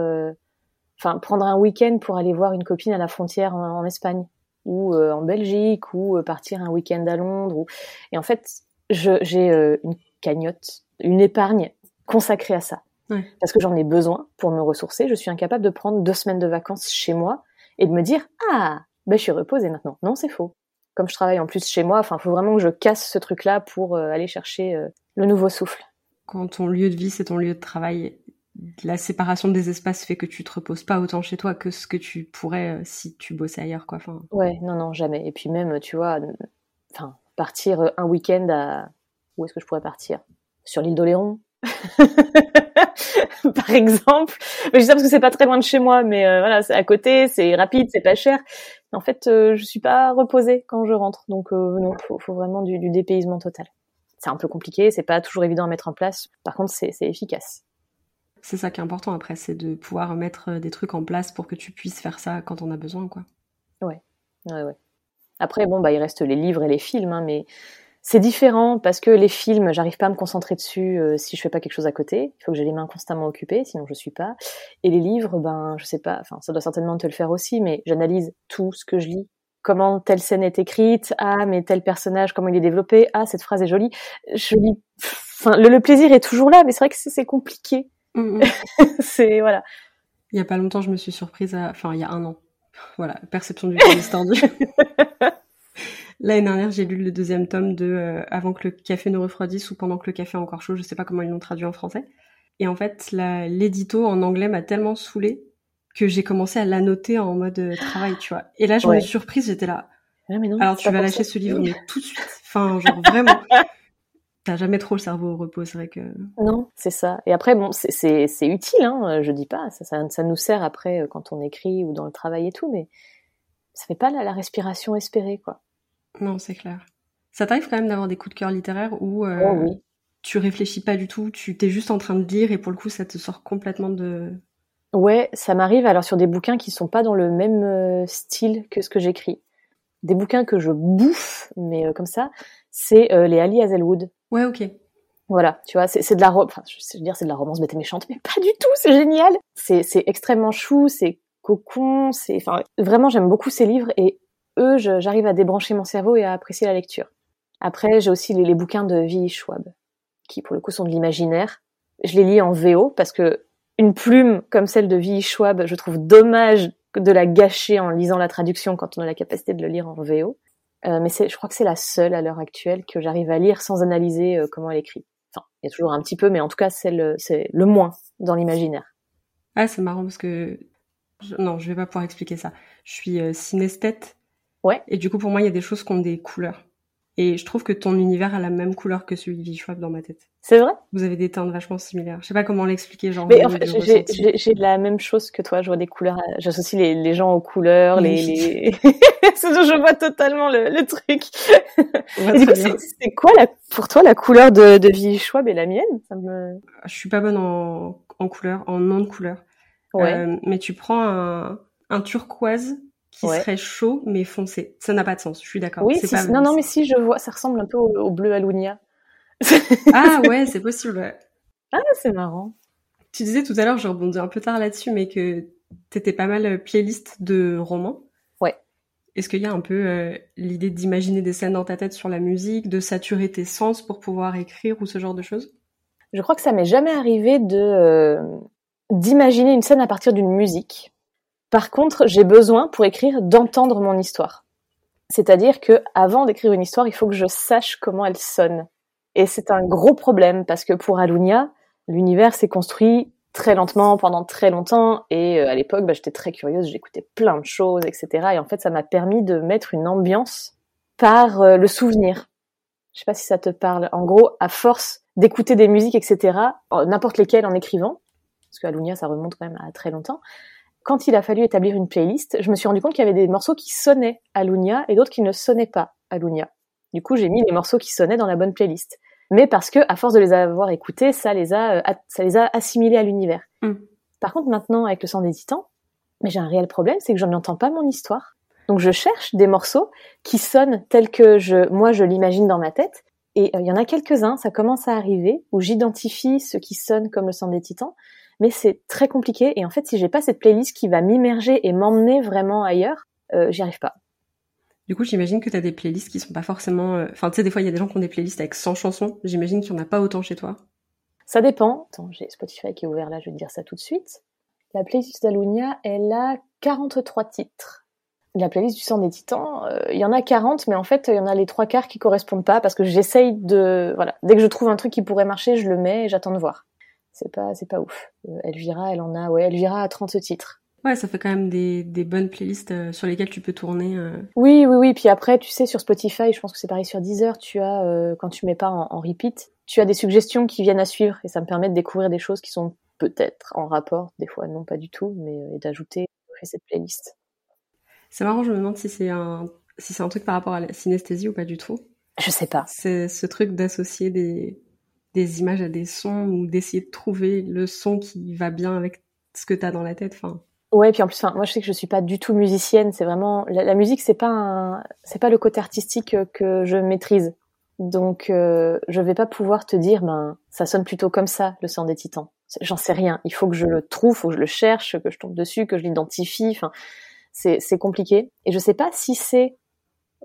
enfin prendre un week-end pour aller voir une copine à la frontière en Espagne ou euh, en Belgique ou euh, partir un week-end à Londres. Ou... Et en fait, j'ai euh, une cagnotte, une épargne consacrée à ça. Parce que j'en ai besoin pour me ressourcer. Je suis incapable de prendre deux semaines de vacances chez moi et de me dire ah ben je suis reposée maintenant. Non, c'est faux. Comme je travaille en plus chez moi, enfin, faut vraiment que je casse ce truc-là pour aller chercher le nouveau souffle. Quand ton lieu de vie c'est ton lieu de travail, la séparation des espaces fait que tu te reposes pas autant chez toi que ce que tu pourrais euh, si tu bossais ailleurs, quoi. Enfin... Ouais, non, non, jamais. Et puis même, tu vois, enfin, partir euh, un week-end à où est-ce que je pourrais partir? Sur l'île d'Oléron, par exemple. Je dis ça parce que c'est pas très loin de chez moi, mais euh, voilà, c'est à côté, c'est rapide, c'est pas cher. En fait, je suis pas reposée quand je rentre, donc non, faut, faut vraiment du, du dépaysement total. C'est un peu compliqué, c'est pas toujours évident à mettre en place. Par contre, c'est efficace. C'est ça qui est important après, c'est de pouvoir mettre euh, des trucs en place pour que tu puisses faire ça quand on a besoin, quoi. Ouais, ouais, ouais. Après, bon, bah, il reste les livres et les films, hein, mais c'est différent parce que les films, j'arrive pas à me concentrer dessus euh, si je fais pas quelque chose à côté. Il faut que j'ai les mains constamment occupées, sinon je suis pas. Et les livres, ben, je sais pas, enfin, ça doit certainement te le faire aussi, mais j'analyse tout ce que je lis. Comment telle scène est écrite, ah, mais tel personnage, comment il est développé, ah, cette phrase est jolie. Je lis, enfin, le plaisir est toujours là, mais c'est vrai que c'est compliqué Mm, mm. c'est voilà. Il y a pas longtemps, je me suis surprise à, enfin, il y a un an. Voilà, perception du temps. L'année dernière, j'ai lu le deuxième tome de euh, Avant que le café ne refroidisse ou Pendant que le café est encore chaud. Je sais pas comment ils l'ont traduit en français. Et en fait, l'édito en anglais m'a tellement saoulée que j'ai commencé à l'annoter en mode euh, travail, tu vois. Et là, je me suis surprise, j'étais là. Mais non, Alors tu vas lâcher ce livre, mais tout de suite. Enfin, genre vraiment. T'as jamais trop le cerveau au repos, c'est vrai que. Non, c'est ça. Et après, bon, c'est utile, hein, je dis pas. Ça, ça, ça, nous sert après euh, quand on écrit ou dans le travail et tout, mais ça fait pas la, la respiration espérée, quoi. Non, c'est clair. Ça t'arrive quand même d'avoir des coups de cœur littéraires où euh, oh, oui. tu réfléchis pas du tout, tu t'es juste en train de lire et pour le coup, ça te sort complètement de. Ouais, ça m'arrive alors sur des bouquins qui sont pas dans le même euh, style que ce que j'écris. Des bouquins que je bouffe, mais comme ça, c'est les Ali Hazelwood. Ouais, ok. Voilà, tu vois, c'est de la, enfin, je veux dire, c'est de la romance bête et méchante, mais pas du tout, c'est génial. C'est extrêmement chou, c'est cocon, c'est, enfin, vraiment, j'aime beaucoup ces livres et eux, j'arrive à débrancher mon cerveau et à apprécier la lecture. Après, j'ai aussi les, bouquins de V. Schwab, qui pour le coup sont de l'imaginaire. Je les lis en VO parce que une plume comme celle de V. Schwab, je trouve dommage de la gâcher en lisant la traduction quand on a la capacité de le lire en VO. Euh, mais je crois que c'est la seule à l'heure actuelle que j'arrive à lire sans analyser euh, comment elle écrit. Enfin, il y a toujours un petit peu, mais en tout cas, c'est le, moins dans l'imaginaire. Ah, c'est marrant parce que Non, je vais pas pouvoir expliquer ça. Je suis euh. Ouais. Et du coup, pour moi, il y a des choses qui ont des couleurs. Et je trouve que ton univers a la même couleur que celui de Schwab dans ma tête. C'est vrai? Vous avez des teintes vachement similaires. Je sais pas comment l'expliquer, genre. Mais en fait, j'ai la même chose que toi. Je vois des couleurs. J'associe les, les, gens aux couleurs, les. les... je vois totalement le, le truc. c'est quoi la, pour toi la couleur de, de Schwab et la mienne? Ça me. Je suis pas bonne en, en couleur, en nom de couleur. Ouais. Euh, mais tu prends un, un turquoise qui serait chaud mais foncé. Ça n'a pas de sens. Je suis d'accord. Oui, non, non, mais si je vois, ça ressemble un peu au, bleu Alunia. ah ouais, c'est possible. Ah, c'est marrant. Tu disais tout à l'heure, je rebondis un peu tard là-dessus, mais que t'étais pas mal euh, playlist de romans. Ouais. Est-ce qu'il y a un peu euh, l'idée d'imaginer des scènes dans ta tête sur la musique, de saturer tes sens pour pouvoir écrire ou ce genre de choses? Je crois que ça m'est jamais arrivé de euh, d'imaginer une scène à partir d'une musique. Par contre, j'ai besoin pour écrire d'entendre mon histoire. C'est-à-dire que avant d'écrire une histoire, il faut que je sache comment elle sonne. Et c'est un gros problème parce que pour Alunia, l'univers s'est construit très lentement pendant très longtemps et euh, à l'époque, bah, j'étais très curieuse, j'écoutais plein de choses, etc. Et en fait, ça m'a permis de mettre une ambiance par euh, le souvenir. Je sais pas si ça te parle. En gros, à force d'écouter des musiques, etc., n'importe lesquelles en écrivant, parce que Alunia, ça remonte quand même à très longtemps, quand il a fallu établir une playlist, je me suis rendu compte qu'il y avait des morceaux qui sonnaient à Lunia et d'autres qui ne sonnaient pas à Lunia. Du coup, j'ai mis les morceaux qui sonnaient dans la bonne playlist. Mais parce que, à force de les avoir écoutés, ça les a, euh, ça les a assimilés à l'univers. Mm. Par contre, maintenant, avec le sang des titans, mais j'ai un réel problème, c'est que je n'entends pas mon histoire. Donc, je cherche des morceaux qui sonnent tels que je, moi, je l'imagine dans ma tête. Et euh, il y en a quelques-uns, ça commence à arriver, où j'identifie ce qui sonne comme le sang des titans mais c'est très compliqué. Et en fait, si j'ai pas cette playlist qui va m'immerger et m'emmener vraiment ailleurs, euh, j'y arrive pas. Du coup, j'imagine que tu as des playlists qui sont pas forcément. Euh, enfin, tu sais, des fois, il y a des gens qui ont des playlists avec 100 chansons. J'imagine qu'il y en a pas autant chez toi. Ça dépend. Attends, j'ai Spotify qui est ouvert là, je vais te dire ça tout de suite. La playlist d'Alunia, elle a 43 titres. La playlist du sang des titans, euh, il y en a 40, mais en fait, il y en a les trois quarts qui correspondent pas parce que j'essaye de. Voilà. Dès que je trouve un truc qui pourrait marcher, je le mets et j'attends de voir c'est pas c'est pas ouf. Euh, Elvira, elle en a ouais, Elvira a 30 titres. Ouais, ça fait quand même des, des bonnes playlists euh, sur lesquelles tu peux tourner. Euh. Oui, oui, oui. Puis après, tu sais, sur Spotify, je pense que c'est pareil sur Deezer, tu as, quand tu mets pas en, repeat, tu as des suggestions qui viennent à suivre et ça me permet de découvrir des choses qui sont peut-être en rapport, des fois non pas du tout, mais et d'ajouter cette playlist. C'est marrant, je me demande si c'est un si c'est un truc par rapport à la synesthésie ou pas du tout. Je sais pas. C'est ce truc d'associer des des images à des sons ou d'essayer de trouver le son qui va bien avec ce que tu as dans la tête. Enfin. Ouais, puis en plus, moi je sais que je suis pas du tout musicienne. C'est vraiment la, musique, c'est pas c'est pas le côté artistique que je maîtrise. Donc euh, je vais pas pouvoir te dire, ben ça sonne plutôt comme ça, le son des Titans. J'en sais rien. Il faut que je le trouve, faut que je le cherche, que je tombe dessus, que je l'identifie. Enfin, c'est c'est compliqué. Et je sais pas si c'est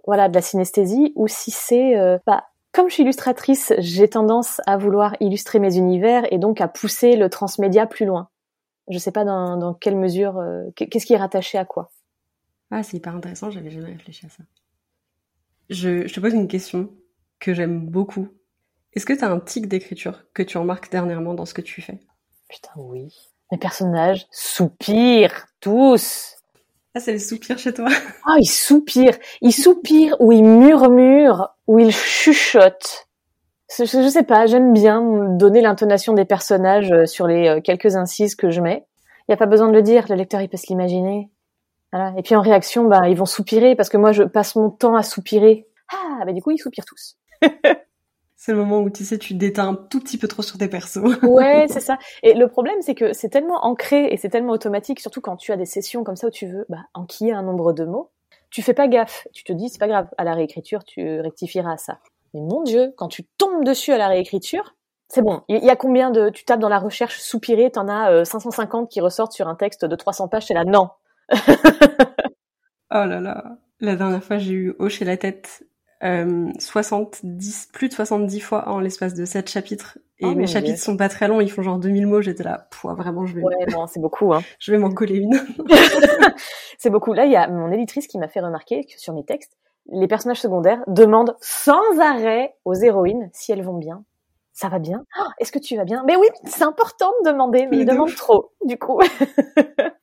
voilà de la synesthésie ou si c'est euh, bah, comme je suis illustratrice, j'ai tendance à vouloir illustrer mes univers et donc à pousser le transmédia plus loin. Je sais pas dans, dans quelle mesure, euh, qu'est-ce qui est rattaché à quoi. Ah, c'est hyper intéressant, j'avais jamais réfléchi à ça. Je, je te pose une question que j'aime beaucoup. Est-ce que tu as un tic d'écriture que tu remarques dernièrement dans ce que tu fais? Putain, oui. Mes personnages soupirent tous. Ah, c'est le soupir chez toi Ah, il soupire. Il soupire ou il murmure ou il chuchote. Je, je sais pas, j'aime bien donner l'intonation des personnages euh, sur les euh, quelques incises que je mets. Il n'y a pas besoin de le dire, le lecteur il peut se l'imaginer. Voilà. Et puis en réaction, bah, ils vont soupirer parce que moi je passe mon temps à soupirer. Ah, bah du coup ils soupirent tous. C'est le moment où tu sais, tu déteins un tout petit peu trop sur tes persos. ouais, c'est ça. Et le problème, c'est que c'est tellement ancré et c'est tellement automatique, surtout quand tu as des sessions comme ça où tu veux bah, enquiller un nombre de mots. Tu fais pas gaffe. Tu te dis, c'est pas grave. À la réécriture, tu rectifieras ça. Mais mon Dieu, quand tu tombes dessus à la réécriture, c'est bon. Il y a combien de, tu tapes dans la recherche soupirer, t'en as 550 euh, qui ressortent sur un texte de 300 pages, c'est là, non. oh là là. La dernière fois, j'ai eu hoché la tête 70, euh, plus de 70 fois en l'espace de 7 chapitres. Et oh mes chapitres sont pas très longs, ils font genre 2000 mots. J'étais là, vraiment, je vais. Ouais, non, c'est beaucoup. Hein. je vais m'en coller une. c'est beaucoup. Là, il y a mon éditrice qui m'a fait remarquer que sur mes textes, les personnages secondaires demandent sans arrêt aux héroïnes si elles vont bien. Ça va bien? Oh, Est-ce que tu vas bien? Mais oui, c'est important de demander, mais ils demandent trop, du coup.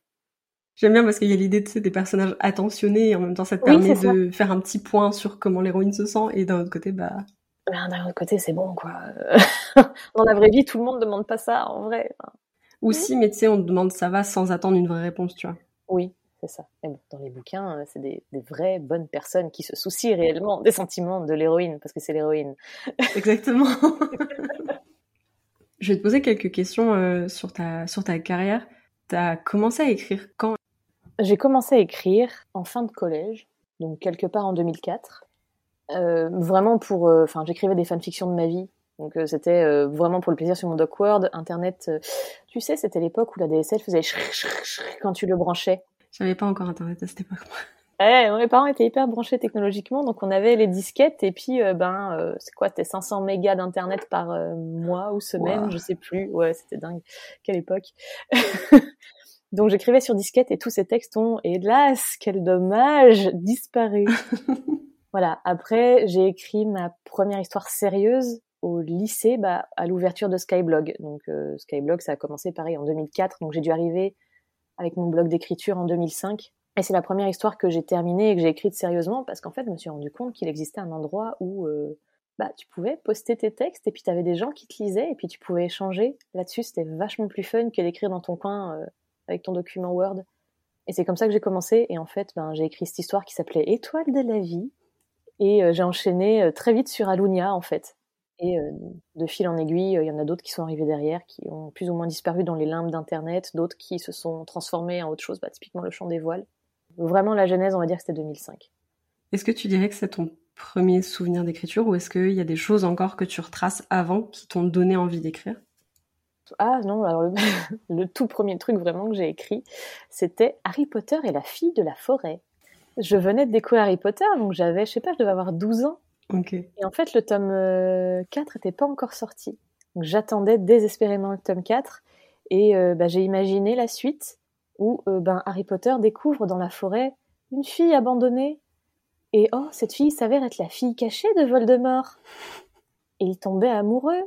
J'aime bien parce qu'il y a l'idée de des personnages attentionnés et en même temps ça te permet de faire un petit point sur comment l'héroïne se sent et d'un autre côté bah d'un autre côté c'est bon quoi. Dans la vraie vie tout le monde ne demande pas ça en vrai. Aussi mais tu sais on te demande ça va sans attendre une vraie réponse tu vois. Oui c'est ça. dans les bouquins, euh, c'est des, vraies bonnes personnes qui se soucient réellement des sentiments de l'héroïne, parce que c'est l'héroïne. Exactement. Je vais te poser quelques questions euh, sur, ta, sur ta carrière. Tu as commencé à écrire quand J'ai commencé à écrire en fin de collège, donc quelque part en 2004. Euh, vraiment pour... Enfin, j'écrivais des fanfictions de ma vie. Donc c'était vraiment pour le plaisir sur mon Dockword. Internet, tu sais, c'était l'époque où la DSL faisait quand tu le branchais. J'avais pas encore Internet à cette époque. Ouais, mes parents étaient hyper branchés technologiquement, donc on avait les disquettes et puis euh, ben euh, c'est quoi, c'était 500 mégas d'internet par euh, mois ou semaine, je sais plus. Ouais, c'était dingue. Quelle époque. donc j'écrivais sur disquette et tous ces textes ont, hélas, quel dommage, disparu. voilà. Après, j'ai écrit ma première histoire sérieuse au lycée, bah, à l'ouverture de Skyblog. Donc Skyblog, ça a commencé pareil en 2004, donc j'ai dû arriver avec mon blog d'écriture en 2005. Et c'est la première histoire que j'ai terminée et que j'ai écrite sérieusement parce qu'en fait, je me suis rendu compte qu'il existait un endroit où euh, bah, tu pouvais poster tes textes et puis tu avais des gens qui te lisaient et puis tu pouvais échanger. Là-dessus, c'était vachement plus fun que d'écrire dans ton coin euh, avec ton document Word. Et c'est comme ça que j'ai commencé. Et en fait, ben, j'ai écrit cette histoire qui s'appelait Étoile de la vie. Et euh, j'ai enchaîné très vite sur Alunia, en fait. Et de fil en aiguille, il y en a d'autres qui sont arrivés derrière, qui ont plus ou moins disparu dans les limbes d'Internet, d'autres qui se sont transformés en autre chose, bah, typiquement le chant des voiles. Vraiment, la genèse, on va dire que c'était 2005. Est-ce que tu dirais que c'est ton premier souvenir d'écriture ou est-ce qu'il y a des choses encore que tu retraces avant qui t'ont donné envie d'écrire? Ah non, alors le, le, tout premier truc vraiment que j'ai écrit, c'était Harry Potter et la fille de la forêt. Je venais de découvrir Harry Potter, donc j'avais, je sais pas, je devais avoir 12 ans. Et en fait, le tome 4 euh, n'était pas encore sorti. Donc j'attendais désespérément le tome 4 et euh, bah, j'ai imaginé la suite où euh, ben, Harry Potter découvre dans la forêt une fille abandonnée. Et oh, cette fille s'avère être la fille cachée de Voldemort. Et il tombait amoureux.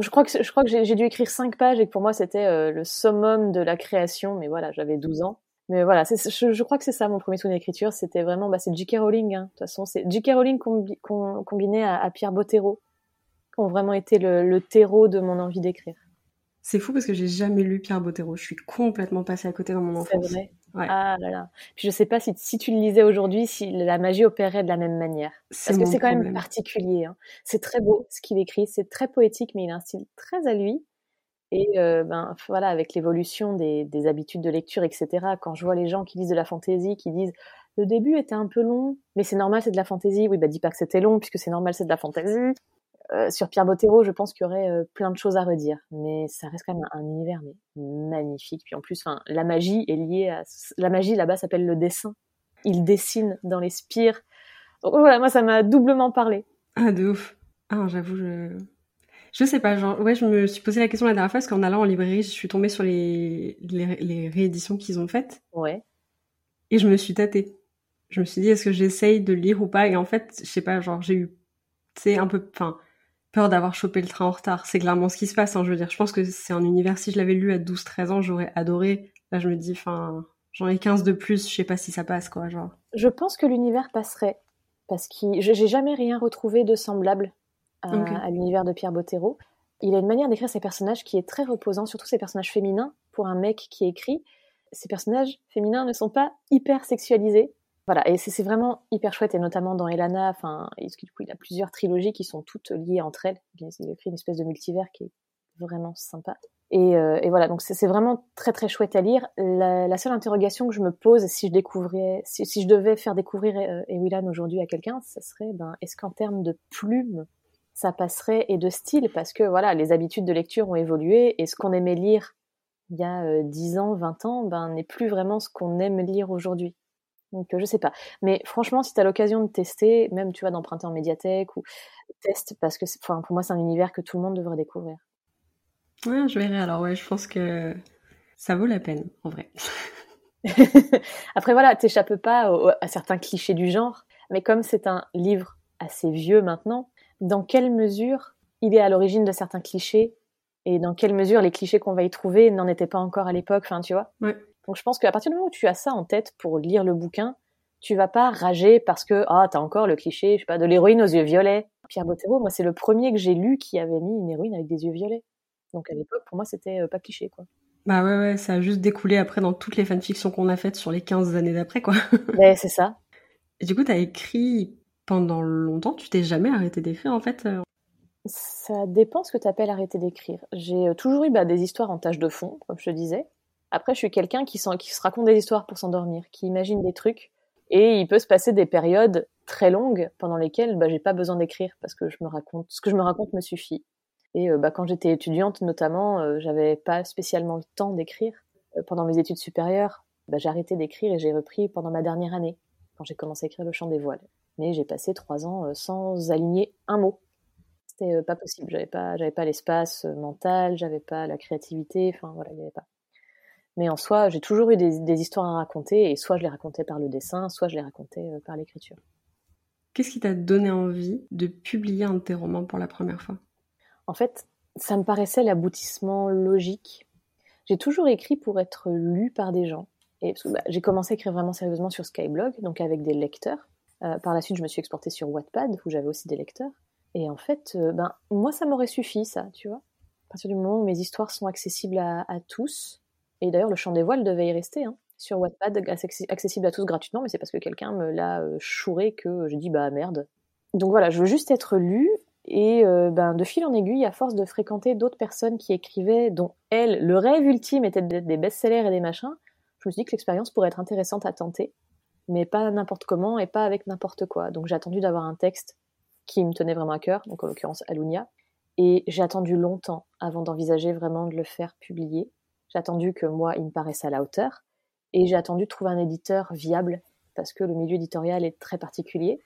Je crois que, je crois que j'ai dû écrire 5 pages et que pour moi c'était le summum de la création, mais voilà, j'avais 12 ans. Mais voilà, je, je, crois que c'est ça mon premier souvenir d'écriture. C'était vraiment, bah, c'est J.K. Rowling. Hein. De toute façon, c'est J.K. Rowling combiné à, Pierre Bottero, qui ont vraiment été le, terreau de mon envie d'écrire. C'est fou parce que j'ai jamais lu Pierre Bottero. Je suis complètement passée à côté dans mon enfance. C'est vrai. Ah là là. Puis je sais pas si, si tu le lisais aujourd'hui, si la magie opérait de la même manière. Parce que c'est quand même particulier. Hein. C'est très beau ce qu'il écrit. C'est très poétique, mais il a un style très à lui. Et euh, ben voilà, avec l'évolution des, des, habitudes de lecture, etc. Quand je vois les gens qui lisent de la fantaisie, qui disent le début était un peu long, mais c'est normal, c'est de la fantaisie. Oui, bah dis pas que c'était long puisque c'est normal, c'est de la fantaisie. Euh, sur Pierre Bottero, je pense qu'il y aurait euh, plein de choses à redire, mais ça reste quand même un, univers mais magnifique. Puis en plus, la magie est liée à la magie là-bas s'appelle le dessin. Il dessine dans les spires. Donc voilà, moi ça m'a doublement parlé. Ah de ouf. Ah j'avoue, je je sais pas, genre, ouais, je me suis posé la question la dernière fois parce qu'en allant en librairie, je suis tombée sur les, les, rééditions qu'ils ont faites. Ouais. Et je me suis tâtée. Je me suis dit, est-ce que j'essaye de lire ou pas? Et en fait, je sais pas, genre, j'ai eu, tu sais, un peu, enfin, peur d'avoir chopé le train en retard. C'est clairement ce qui se passe, hein, je veux dire. Je pense que c'est un univers, si je l'avais lu à 12-13 ans, j'aurais adoré. Là, je me dis, enfin, j'en ai 15 de plus, je sais pas si ça passe, quoi, genre. Je pense que l'univers passerait. Parce que j'ai jamais rien retrouvé de semblable à, l'univers de Pierre Bottero. Il a une manière d'écrire ses personnages qui est très reposant, surtout ses personnages féminins. Pour un mec qui écrit, ses personnages féminins ne sont pas hyper sexualisés. Voilà, et c'est vraiment hyper chouette, et notamment dans Elana, enfin, du coup, il a plusieurs trilogies qui sont toutes liées entre elles. Il a écrit une espèce de multivers qui est vraiment sympa. Et, euh, voilà, donc c'est vraiment très très chouette à lire. La, seule interrogation que je me pose, si je découvrais, si, je devais faire découvrir euh, Ewilan aujourd'hui à quelqu'un, ce serait, ben, est-ce qu'en termes de plumes, ça passerait et de style? Parce que voilà, les habitudes de lecture ont évolué et ce qu'on aimait lire il y a 10 euh, ans, 20 ans, ben n'est plus vraiment ce qu'on aime lire aujourd'hui. Donc euh, je sais pas. Mais franchement, si tu as l'occasion de tester, même tu vois d'emprunter en médiathèque ou teste parce que enfin pour moi c'est un univers que tout le monde devrait découvrir. Ouais, je verrai alors ouais, je pense que ça vaut la peine en vrai. Après voilà, t'échappes pas à certains clichés du genre, mais comme c'est un livre assez vieux maintenant, dans quelle mesure il est à l'origine de certains clichés et dans quelle mesure les clichés qu'on va y trouver n'en étaient pas encore à l'époque, enfin tu vois? Ouais. Donc je pense qu'à partir du moment où tu as ça en tête pour lire le bouquin, tu vas pas rager parce que ah t'as encore le cliché, je sais pas, de l'héroïne aux yeux violets. Pierre Bottero, moi c'est le premier que j'ai lu qui avait mis une héroïne avec des yeux violets. Donc à l'époque pour moi c'était euh, pas cliché quoi. Bah ouais ouais, ça a juste découlé après dans toutes les fanfictions qu'on a faites sur les 15 années d'après quoi. Ouais, c'est ça. Et du coup t'as écrit pendant longtemps, tu t'es jamais arrêté d'écrire en fait euh? Ça dépend ce que tu appelles arrêter d'écrire. J'ai euh, toujours eu bah, des histoires en tâche de fond, comme je te disais. Après, je suis quelqu'un qui, se raconte des histoires pour s'endormir, qui imagine des trucs. Et il peut se passer des périodes très longues pendant lesquelles bah, j'ai pas besoin d'écrire parce que je me raconte, ce que je me raconte me suffit. Et euh, bah, quand j'étais étudiante, notamment, euh, j'avais pas spécialement le temps d'écrire. Euh, pendant mes études supérieures, bah, j'ai arrêté d'écrire et j'ai repris pendant ma dernière année, quand j'ai commencé à écrire Le Chant des Voiles. Mais j'ai passé trois ans sans aligner un mot. C'était pas possible. J'avais pas, j'avais pas l'espace mental, j'avais pas la créativité. Enfin voilà, il avait pas. Mais en soi, j'ai toujours eu des, histoires à raconter, et soit je les racontais par le dessin, soit je les racontais euh, par l'écriture. Qu'est-ce qui t'a donné envie de publier un de tes romans pour la première fois? En fait, ça me paraissait l'aboutissement logique. J'ai toujours écrit pour être lu par des gens. Et bah, j'ai commencé à écrire vraiment sérieusement sur Skyblog, donc avec des lecteurs. Euh, par la suite, je me suis exportée sur Wattpad, où j'avais aussi des lecteurs. Et en fait, euh, ben, moi, ça m'aurait suffi, ça, tu vois. À partir du moment où mes histoires sont accessibles à tous, et d'ailleurs, le chant des voiles devait y rester hein, sur Wattpad, accessible à tous gratuitement, mais c'est parce que quelqu'un me l'a euh, chouré que j'ai dit bah merde. Donc voilà, je veux juste être lu et euh, ben, de fil en aiguille, à force de fréquenter d'autres personnes qui écrivaient, dont elle, le rêve ultime était d'être des best-sellers et des machins, je me suis dit que l'expérience pourrait être intéressante à tenter, mais pas n'importe comment et pas avec n'importe quoi. Donc j'ai attendu d'avoir un texte qui me tenait vraiment à cœur, donc en l'occurrence Alunia, et j'ai attendu longtemps avant d'envisager vraiment de le faire publier. J'ai attendu que moi, il me paraisse à la hauteur. Et j'ai attendu de trouver un éditeur viable, parce que le milieu éditorial est très particulier.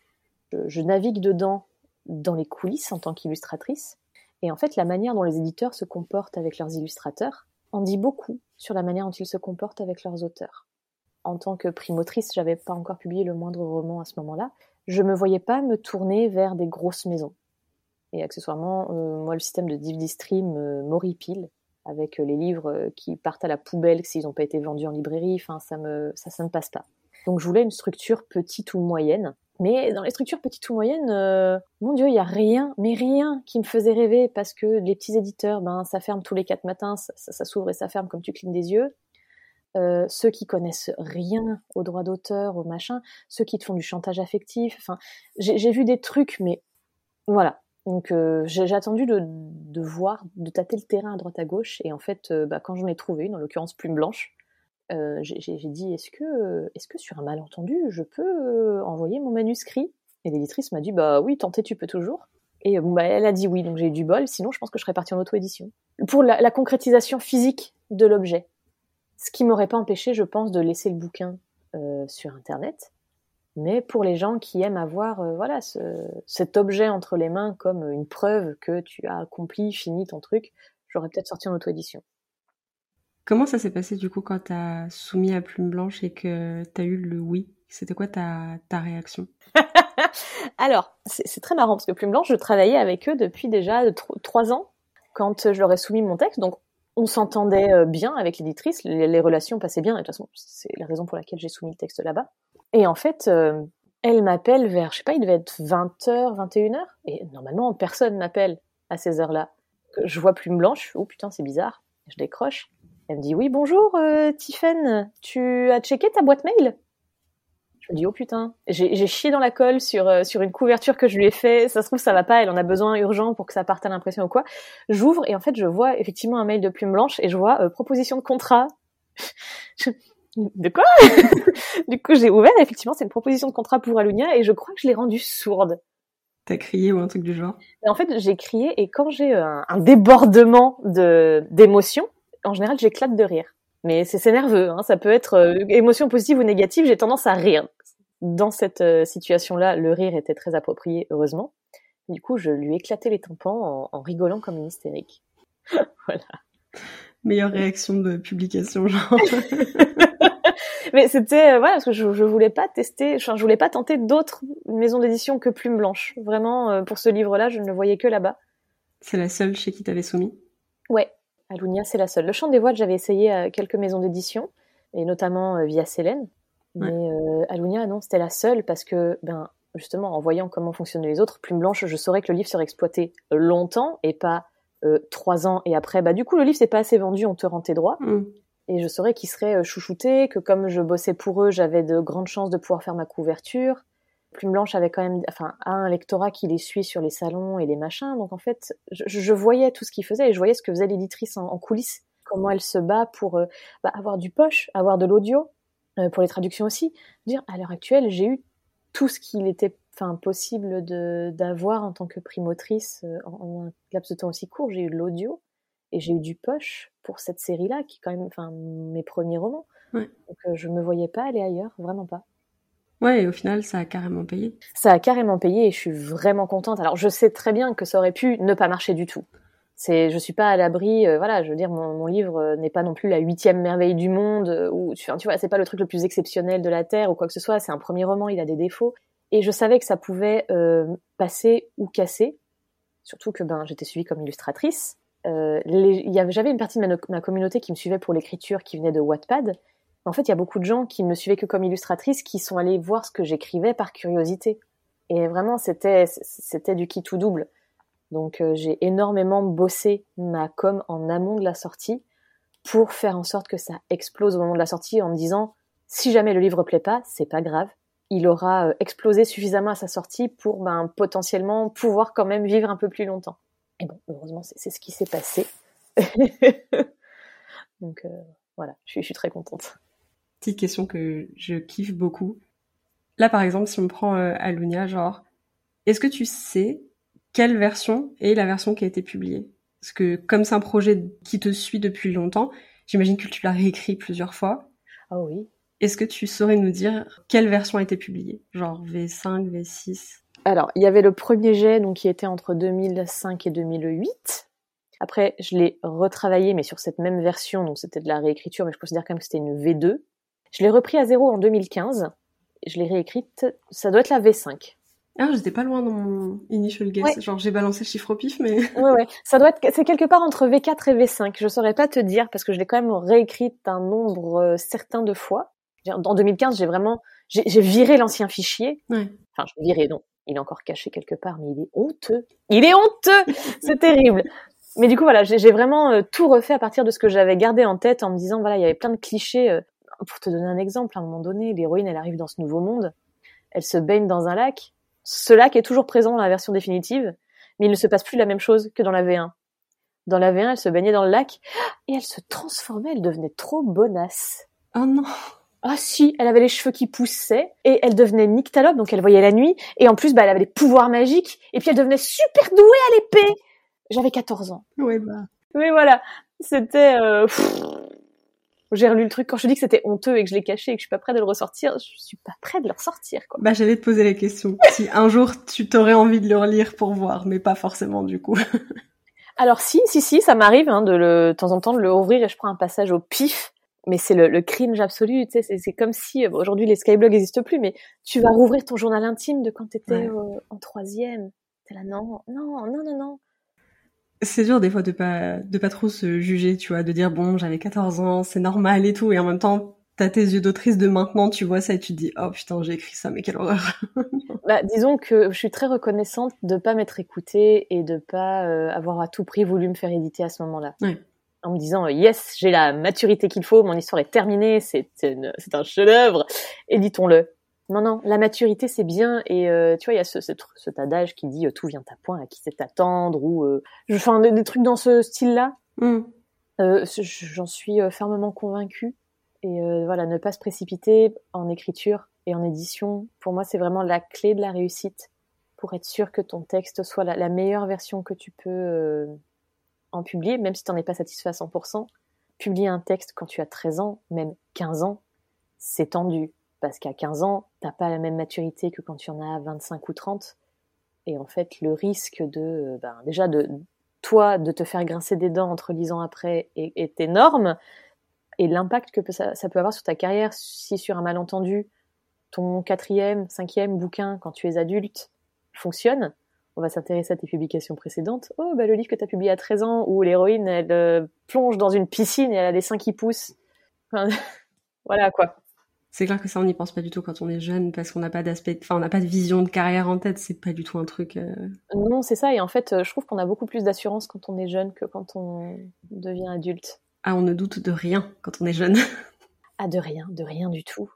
Je, navigue dedans dans les coulisses en tant qu'illustratrice. Et en fait, la manière dont les éditeurs se comportent avec leurs illustrateurs en dit beaucoup sur la manière dont ils se comportent avec leurs auteurs. En tant que primotrice, j'avais pas encore publié le moindre roman à ce moment-là. Je me voyais pas me tourner vers des grosses maisons. Et accessoirement, euh, moi, le système de Stream euh, m'horripile avec euh, les livres euh, qui partent à la poubelle s'ils n'ont pas été vendus en librairie. Enfin, ça me, ça, ça ne passe pas. Donc, je voulais une structure petite ou moyenne. Mais dans les structures petites ou moyennes, euh, mon Dieu, il y a rien, mais rien qui me faisait rêver parce que les petits éditeurs, ben, ça ferme tous les quatre matins, ça, s'ouvre et ça ferme comme tu clignes des yeux. Ceux qui connaissent rien aux droits d'auteur, au machin, ceux qui te font du chantage affectif. Enfin, j'ai vu des trucs, mais voilà, donc euh, j'ai attendu de, voir, de tâter le terrain à droite à gauche, et en fait, euh, bah, quand j'en ai trouvé une, en l'occurrence Plume Blanche, euh, j'ai dit est-ce que, sur un malentendu, je peux envoyer mon manuscrit? Et l'éditrice m'a dit bah oui, tenter tu peux toujours. Et bah, elle a dit oui, donc j'ai eu du bol. Sinon, je pense que je serais partie en auto-édition pour la, la concrétisation physique de l'objet. Ce qui m'aurait pas empêché, je pense, de laisser le bouquin sur Internet mais pour les gens qui aiment avoir euh, voilà cet objet entre les mains comme une preuve que tu as accompli, fini ton truc, j'aurais peut-être sorti en auto-édition. Comment ça s'est passé du coup quand tu as soumis à Plume Blanche et que tu as eu le oui? C'était quoi ta, ta réaction? Alors, c'est très marrant parce que Plume Blanche, je travaillais avec eux depuis déjà trois ans quand je leur ai soumis mon texte. Donc, on s'entendait euh, bien avec l'éditrice, les, relations passaient bien. Et de toute façon, c'est la raison pour laquelle j'ai soumis le texte là-bas. Et en fait, euh, elle m'appelle vers, je sais pas, il devait être 20h, 21h. Et normalement, personne m'appelle à ces heures-là. Je vois Plume Blanche. Oh putain, c'est bizarre. Je décroche. Elle me dit, oui, bonjour, euh, Tu as checké ta boîte mail? Je me dis, oh putain. J'ai chié dans la colle sur, euh, sur une couverture que je lui ai fait. Ça se trouve, ça va pas. Elle en a besoin urgent pour que ça parte à l'impression ou quoi. J'ouvre et en fait, je vois effectivement un mail de Plume Blanche et je vois euh, proposition de contrat. de quoi Du coup, j'ai ouvert, effectivement, c'est une proposition de contrat pour Alunia, et je crois que je l'ai rendue sourde. T'as crié ou un truc du genre? En fait, j'ai crié, et quand j'ai un, débordement de d'émotions, en général, j'éclate de rire. Mais c'est nerveux, hein, ça peut être euh, émotion positive ou négative, j'ai tendance à rire. Dans cette euh, situation-là, le rire était très approprié, heureusement. Du coup, je lui éclatais les tympans en, en rigolant comme une hystérique. voilà. Meilleure réaction de publication, genre. Mais c'était euh, voilà parce que je, je voulais pas tester, enfin, je voulais pas tenter d'autres maisons d'édition que Plume Blanche. Vraiment, euh, pour ce livre-là, je ne le voyais que là-bas. C'est la seule chez qui t'avais soumis? Ouais, Alunia, c'est la seule. Le Chant des Voiles, j'avais essayé quelques maisons d'édition, et notamment via Célène. Mais Alunia, non, c'était la seule parce que, ben, justement, en voyant comment fonctionnaient les autres, Plume Blanche, je saurais que le livre serait exploité longtemps et pas trois ans et après, bah du coup, le livre c'est pas assez vendu, on te rend tes droits. Mm. Et je saurais qu'il serait chouchouté, que comme je bossais pour eux, j'avais de grandes chances de pouvoir faire ma couverture. Plume Blanche avait quand même, enfin, un lectorat qui les suit sur les salons et les machins. Donc en fait, je, voyais tout ce qu'ils faisaient et je voyais ce que faisait l'éditrice en, coulisses, comment elle se bat pour euh, bah, avoir du poche, avoir de l'audio, euh, pour les traductions aussi. Dire à l'heure actuelle, j'ai eu tout ce qu'il était enfin possible d'avoir en tant que primotrice euh, en, un laps de temps aussi court. J'ai eu l'audio et j'ai eu du poche pour cette série-là, qui est quand même, enfin, mes premiers romans. Donc je me voyais pas aller ailleurs, vraiment pas. Ouais, et au final, ça a carrément payé. Ça a carrément payé et je suis vraiment contente. Alors, je sais très bien que ça aurait pu ne pas marcher du tout. C'est, je suis pas à l'abri. Euh, voilà, je veux dire, mon, livre euh, n'est pas non plus la huitième merveille du monde euh, ou tu, tu vois, c'est pas le truc le plus exceptionnel de la terre ou quoi que ce soit. C'est un premier roman, il a des défauts et je savais que ça pouvait passer ou casser. Surtout que ben, j'étais suivie comme illustratrice. Euh, j'avais une partie de ma, communauté qui me suivait pour l'écriture, qui venait de Wattpad en fait, il y a beaucoup de gens qui ne me suivaient que comme illustratrice, qui sont allés voir ce que j'écrivais par curiosité. Et vraiment, c'était c'était du qui tout double. Donc, euh, j'ai énormément bossé ma com en amont de la sortie pour faire en sorte que ça explose au moment de la sortie en me disant si jamais le livre plaît pas, c'est pas grave. Il aura euh, explosé suffisamment à sa sortie pour ben, potentiellement pouvoir quand même vivre un peu plus longtemps. Et bon, heureusement, c'est ce qui s'est passé. Donc euh, voilà, je suis très contente petite question que je kiffe beaucoup. Là, par exemple, si on prend euh, Alunia, genre, est-ce que tu sais quelle version est la version qui a été publiée? Parce que comme c'est un projet qui te suit depuis longtemps, j'imagine que tu l'as réécrit plusieurs fois. Ah oui. Est-ce que tu saurais nous dire quelle version a été publiée? Genre V5, V6 Alors, il y avait le premier jet donc, qui était entre 2005 et 2008. Après, je l'ai retravaillé, mais sur cette même version, donc c'était de la réécriture, mais je considère quand même que c'était une V2. Je l'ai repris à zéro en 2015. Je l'ai réécrite. Ça doit être la V5. Ah, j'étais pas loin dans mon initial guess. Genre, j'ai balancé le chiffre au pif, mais. ouais, ouais. Ça doit être, c'est quelque part entre V4 et V5. Je saurais pas te dire parce que je l'ai quand même réécrite un nombre euh, certain de fois. En 2015, j'ai vraiment, j'ai viré l'ancien fichier. Ouais. Enfin, je viré, non. Il est encore caché quelque part, mais il est honteux. Il est honteux! c'est terrible. Mais du coup, voilà, j'ai vraiment euh, tout refait à partir de ce que j'avais gardé en tête en me disant, voilà, il y avait plein de clichés. Euh, pour te donner un exemple, à un moment donné, l'héroïne, elle arrive dans ce nouveau monde, elle se baigne dans un lac. Ce lac est toujours présent dans la version définitive, mais il ne se passe plus la même chose que dans la V1. Dans la V1, elle se baignait dans le lac et elle se transformait, elle devenait trop bonasse. Oh non ah si, elle avait les cheveux qui poussaient et elle devenait nyctalope, donc elle voyait la nuit. Et en plus, bah, elle avait des pouvoirs magiques et puis elle devenait super douée à l'épée. J'avais 14 ans. Oui, bah. Oui, voilà. C'était... Euh, j'ai relu le truc quand je dis que c'était honteux et que je l'ai caché et que je suis pas prête de le ressortir, je suis pas prête de le ressortir quoi. Bah j'allais te poser la question. si un jour tu t'aurais envie de le relire pour voir, mais pas forcément du coup. Alors si, si, si, ça m'arrive hein, de le, de temps en temps de le ouvrir et je prends un passage au pif. Mais c'est le, le cringe absolu, tu sais, c'est comme si euh, aujourd'hui les skyblogs n'existent plus, mais tu vas rouvrir ton journal intime de quand t'étais euh, en troisième. T'es là, non, non, non, non, non c'est dur des fois de pas de pas trop se juger, tu vois, de dire bon, j'avais 14 ans, c'est normal et tout et en même temps t'as tes yeux d'autrice de maintenant, tu vois ça et tu te dis oh putain, j'ai écrit ça mais quelle horreur. bah, disons que je suis très reconnaissante de pas m'être écoutée et de pas euh, avoir à tout prix voulu me faire éditer à ce moment-là. En me disant yes, j'ai la maturité qu'il faut, mon histoire est terminée, c'est c'est un chef-d'œuvre, éditons-le. Non, non, la maturité c'est bien et euh, tu vois il y a ce, ce, cet adage qui dit euh, tout vient à point, à qui c'est attendre ou euh, enfin des, des, trucs dans ce style-là. Mm. Euh, J'en suis euh, fermement convaincue et voilà ne pas se précipiter en écriture et en édition. Pour moi c'est vraiment la clé de la réussite pour être sûr que ton texte soit la, la meilleure version que tu peux en publier, même si tu n'en es pas satisfait à 100%. Publier un texte quand tu as 13 ans, même 15 ans, c'est tendu parce qu'à 15 ans, t'as pas la même maturité que quand tu en as 25 ou 30. Et en fait, le risque de, ben, déjà de toi de te faire grincer des dents entre lisant après est, énorme. Et l'impact que ça, peut avoir sur ta carrière, si sur un malentendu, ton quatrième, cinquième bouquin quand tu es adulte fonctionne, on va s'intéresser à tes publications précédentes. Oh, bah, le livre que tu as publié à 13 ans où l'héroïne, elle euh, plonge dans une piscine et elle a les seins qui poussent. Enfin, Voilà quoi. C'est clair que ça, on n'y pense pas du tout quand on est jeune parce qu'on n'a pas d'aspect, enfin, on n'a pas de vision de carrière en tête. C'est pas du tout un truc. Euh, non, c'est ça. Et en fait, je trouve qu'on a beaucoup plus d'assurance quand on est jeune que quand on devient adulte. Ah, on ne doute de rien quand on est jeune. ah, de rien, de rien du tout.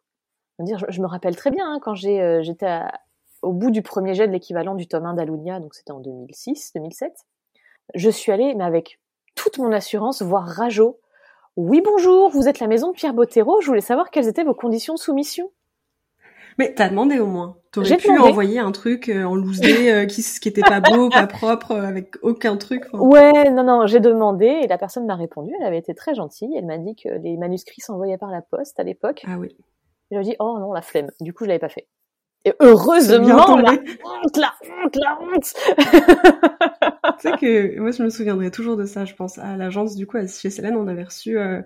Dire, je, me rappelle très bien hein, quand j'étais au bout du premier jet de l'équivalent du tome 1 d'Alunia, donc c'était en 2006, 2007. Je suis allée, mais avec toute mon assurance, voir Rajo oui, bonjour, vous êtes la maison de Pierre Bottero, je voulais savoir quelles étaient vos conditions de soumission. Mais t'as demandé au moins. T'aurais pu envoyer un truc euh, en loose euh, qui, qui était pas beau, pas propre, euh, avec aucun truc. Ouais, non, non, j'ai demandé et la personne m'a répondu. Elle avait été très gentille. Elle m'a dit que les manuscrits s'envoyaient par la poste à l'époque. Ah oui. Je lui ai dit, oh non, la flemme. Du coup, je l'avais pas fait. Et heureusement, la honte, la honte, la honte. tu sais que moi, je me souviendrai toujours de ça. Je pense à l'agence du coup chez Célène, on avait reçu euh,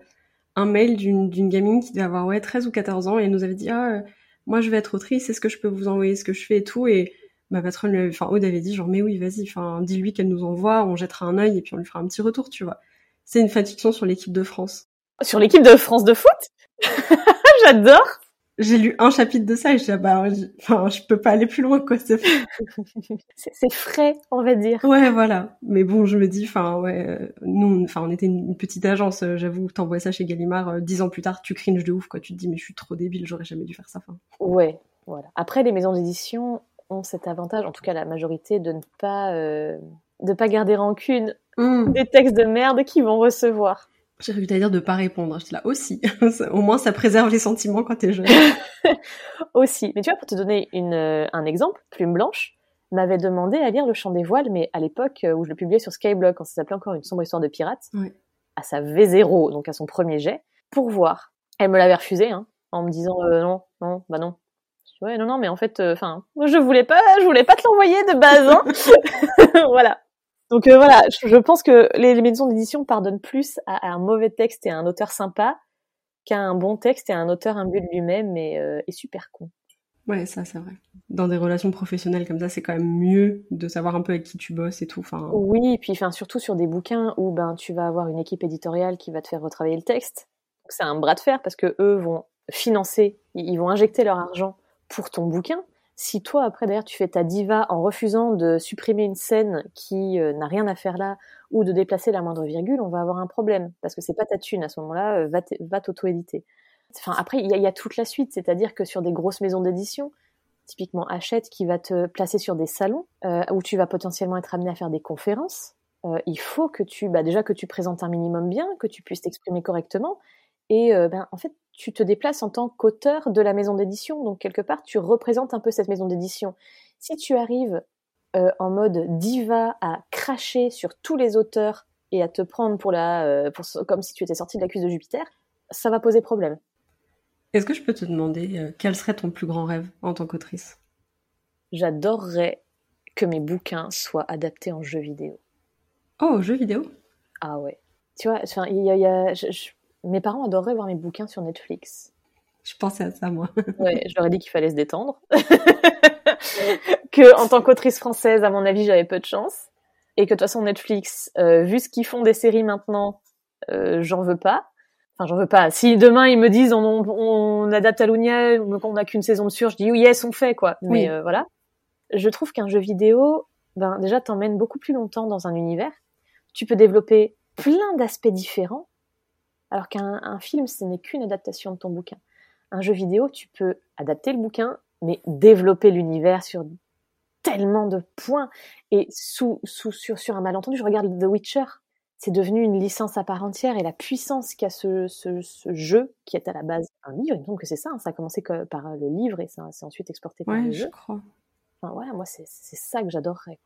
un mail d'une gamine qui devait avoir ouais 13 ou 14 ans et elle nous avait dit ah euh, moi je vais être autrice, est-ce que je peux vous envoyer ce que je fais et tout? Et ma patronne, enfin Aude avait dit genre mais oui vas-y, enfin dis-lui qu'elle nous envoie, on jettera un œil et puis on lui fera un petit retour, tu vois. C'est une fanfiction sur l'équipe de France. Sur l'équipe de France de foot? J'adore j'ai lu un chapitre de ça et je bah, enfin, je peux pas aller plus loin, quoi. C'est frais, on va dire. Ouais, voilà. Mais bon, je me dis, enfin, ouais, euh, nous, enfin, on était une petite agence, euh, j'avoue, t'envoies ça chez Gallimard, euh, dix ans plus tard, tu cringes de ouf, quoi. Tu te dis, mais je suis trop débile, j'aurais jamais dû faire ça, enfin. Ouais, voilà. Après, les maisons d'édition ont cet avantage, en tout cas la majorité, de ne pas, de pas garder rancune mmh. des textes de merde qu'ils vont recevoir. J'ai cru dire de pas répondre. J'étais là aussi. Au moins, ça préserve les sentiments quand t'es jeune. aussi. Mais tu vois, pour te donner une, euh, un exemple, Plume Blanche m'avait demandé à lire Le Chant des Voiles, mais à l'époque euh, où je le publiais sur Skyblock, quand ça s'appelait encore Une sombre histoire de pirate, à sa V0, donc à son premier jet, pour voir. Elle me l'avait refusé, hein, en me disant euh, non, non, bah non. Ouais, non, non, mais en fait, enfin, je voulais pas, je voulais pas te l'envoyer de base, hein. voilà. Donc euh, voilà, je, pense que les, maisons d'édition pardonnent plus à, un mauvais texte et à un auteur sympa qu'à un bon texte et à un auteur imbu de lui-même et, euh, super con. Ouais, ça c'est vrai. Dans des relations professionnelles comme ça, c'est quand même mieux de savoir un peu avec qui tu bosses et tout. Enfin. Oui, et puis enfin surtout sur des bouquins où ben tu vas avoir une équipe éditoriale qui va te faire retravailler le texte. C'est un bras de fer parce que eux vont financer, ils vont injecter leur argent pour ton bouquin si toi après d'ailleurs tu fais ta diva en refusant de supprimer une scène qui euh, n'a rien à faire là ou de déplacer la moindre virgule, on va avoir un problème parce que c'est pas ta thune à ce moment-là, euh, va t'auto-éditer. Enfin après il y, a toute la suite, c'est-à-dire que sur des grosses maisons d'édition, typiquement Hachette qui va te placer sur des salons euh, où tu vas potentiellement être amené à faire des conférences. il faut que tu, bah déjà que tu présentes un minimum bien, que tu puisses t'exprimer correctement, et ben en fait tu te déplaces en tant qu'auteur de la maison d'édition. Donc, quelque part, tu représentes un peu cette maison d'édition. Si tu arrives euh, en mode diva à cracher sur tous les auteurs et à te prendre pour la, euh, comme si tu étais sorti de la cuisse de Jupiter, ça va poser problème. Est-ce que je peux te demander euh, quel serait ton plus grand rêve en tant qu'autrice? J'adorerais que mes bouquins soient adaptés en jeux vidéo. Oh, jeux vidéo? Ah ouais. Tu vois, il y a, mes parents adoreraient voir mes bouquins sur Netflix. Je pensais à ça, moi. ouais, je leur ai dit qu'il fallait se détendre. que, en tant qu'autrice française, à mon avis, j'avais peu de chance. Et que, de toute façon, Netflix, euh, vu ce qu'ils font des séries maintenant, euh, j'en veux pas. Enfin, j'en veux pas. Si demain, ils me disent, on, on, adapte à Lunia, on n'a qu'une saison de sur, je dis, oui, yes, on fait, quoi. Mais euh, voilà. Je trouve qu'un jeu vidéo, ben, déjà, t'emmène beaucoup plus longtemps dans un univers. Tu peux développer plein d'aspects différents alors qu'un film, ce n'est qu'une adaptation de ton bouquin. Un jeu vidéo, tu peux adapter le bouquin, mais développer l'univers sur tellement de points. Et sous, sous, sur, sur un malentendu, je regarde The Witcher. C'est devenu une licence à part entière et la puissance qu'a ce, ce, ce, jeu, qui est à la base un livre, il me semble que c'est ça, hein, ça a commencé par le livre et ça s'est ensuite exporté par le jeu. crois. Enfin voilà, moi c'est ça que j'adorerais.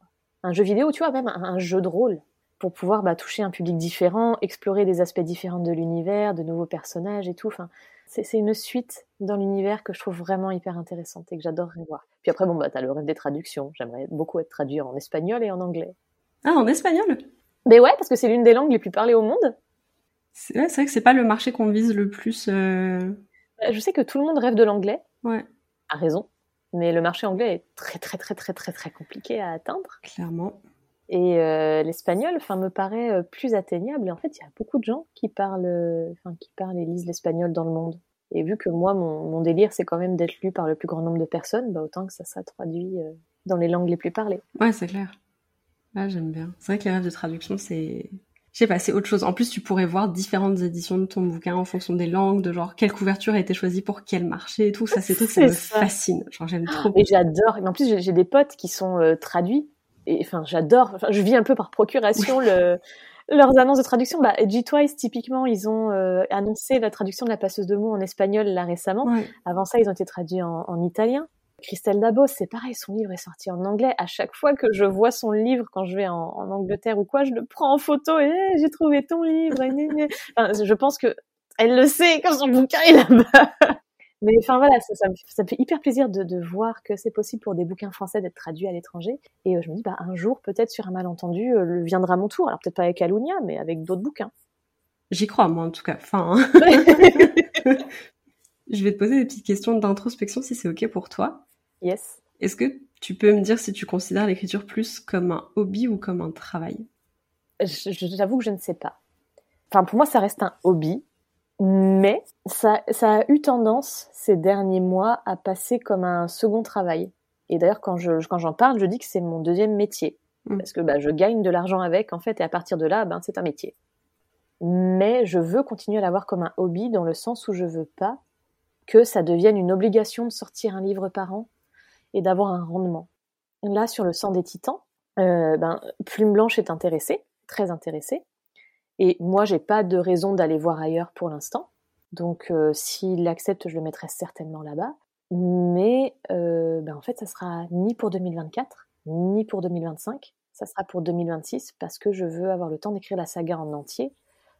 Un jeu vidéo, tu vois, même un jeu de rôle pour pouvoir bah, toucher un public différent, explorer des aspects différents de l'univers, de nouveaux personnages et tout. Enfin, c'est une suite dans l'univers que je trouve vraiment hyper intéressante et que j'adorerais voir. Puis après, bon, bah, t'as le rêve des traductions. J'aimerais beaucoup être traduit en espagnol et en anglais. Ah, en espagnol? Mais ouais, parce que c'est l'une des langues les plus parlées au monde. C'est vrai que c'est pas le marché qu'on vise le plus. Euh. Bah, je sais que tout le monde rêve de l'anglais. Ouais. A raison. Mais le marché anglais est très très très très très très compliqué à atteindre. Clairement. Et euh, l'espagnol, enfin, me paraît euh, plus atteignable. Et en fait, il y a beaucoup de gens qui parlent, euh, enfin, qui parlent et lisent l'espagnol dans le monde. Et vu que moi, mon, délire, c'est quand même d'être lu par le plus grand nombre de personnes, bah autant que ça soit traduit dans les langues les plus parlées. Ouais, c'est clair. Là, j'aime bien. C'est vrai que les rêves de traduction, c'est je sais pas, c'est autre chose. En plus, tu pourrais voir différentes éditions de ton bouquin en fonction des langues, de genre quelle couverture a été choisie pour quel marché et tout. Ça, c'est tout, ça me fascine. Genre, j'aime trop. Et j'adore. Mais en plus, j'ai des potes qui sont euh, traduits. Et enfin, j'adore. Enfin, je vis un peu par procuration le, leurs annonces de traduction. Bah, G-Twice, typiquement, ils ont euh, annoncé la traduction de la passeuse de mots en espagnol là récemment. Avant ça, ils ont été traduits en, en italien. Christelle Dabos, c'est pareil, son livre est sorti en anglais. À chaque fois que je vois son livre, quand je vais en, Angleterre ou quoi, je le prends en photo et j'ai trouvé ton livre. je pense que elle le sait quand son bouquin est là-bas. Mais enfin voilà, ça, me, fait hyper plaisir de, voir que c'est possible pour des bouquins français d'être traduits à l'étranger. Et euh, je me dis, bah un jour, peut-être sur un malentendu, euh, le viendra mon tour. Alors peut-être pas avec Alunia, mais avec d'autres bouquins. J'y crois, moi en tout cas. Enfin, hein. je vais te poser des petites questions d'introspection si c'est ok pour toi. Yes. Est-ce que tu peux me dire si tu considères l'écriture plus comme un hobby ou comme un travail? J'avoue que je ne sais pas. Enfin, pour moi, ça reste un hobby, mais ça, ça a eu tendance ces derniers mois à passer comme un second travail. Et d'ailleurs, quand je quand j'en parle, je dis que c'est mon deuxième métier mm. parce que bah, je gagne de l'argent avec en fait, et à partir de là, ben c'est un métier. Mais je veux continuer à l'avoir comme un hobby dans le sens où je veux pas que ça devienne une obligation de sortir un livre par an et d'avoir un rendement. Là, sur le sang des titans, euh, ben, Plume Blanche est intéressée, très intéressée. Et moi, j'ai pas de raison d'aller voir ailleurs pour l'instant. Donc, euh, s'il accepte, je le mettrai certainement là-bas. Mais euh, ben, en fait, ça sera ni pour 2024, ni pour 2025. Ça sera pour 2026 parce que je veux avoir le temps d'écrire la saga en entier,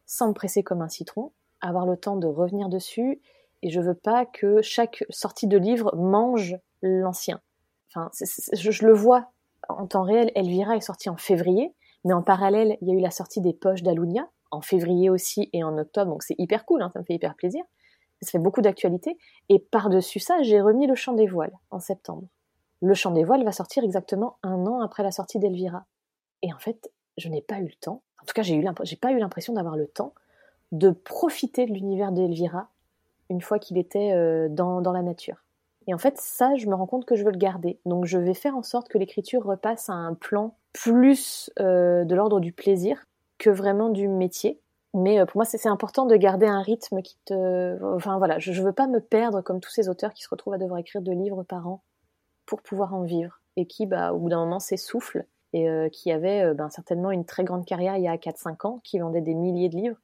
sans me presser comme un citron, avoir le temps de revenir dessus. Et je veux pas que chaque sortie de livre mange l'ancien. Enfin, je, le vois en temps réel. Elvira est sortie en février, mais en parallèle, il y a eu la sortie des poches d'Alunia en février aussi et en octobre, donc c'est hyper cool, hein, ça me fait hyper plaisir. Ça fait beaucoup d'actualité. Et par-dessus ça, j'ai remis le chant des voiles en septembre. Le chant des voiles va sortir exactement un an après la sortie d'Elvira. Et en fait, je n'ai pas eu le temps. En tout cas, j'ai pas eu l'impression d'avoir le temps de profiter de l'univers d'Elvira une fois qu'il était euh, dans la nature. Et en fait, ça, je me rends compte que je veux le garder. Donc, je vais faire en sorte que l'écriture repasse à un plan plus euh, de l'ordre du plaisir que vraiment du métier. Mais euh, pour moi, c'est important de garder un rythme qui te... Enfin voilà, je ne veux pas me perdre comme tous ces auteurs qui se retrouvent à devoir écrire deux livres par an pour pouvoir en vivre et qui, bah, au bout d'un moment, s'essoufflent et euh, qui avaient ben, certainement une très grande carrière il y a 4-5 ans, qui vendaient des milliers de livres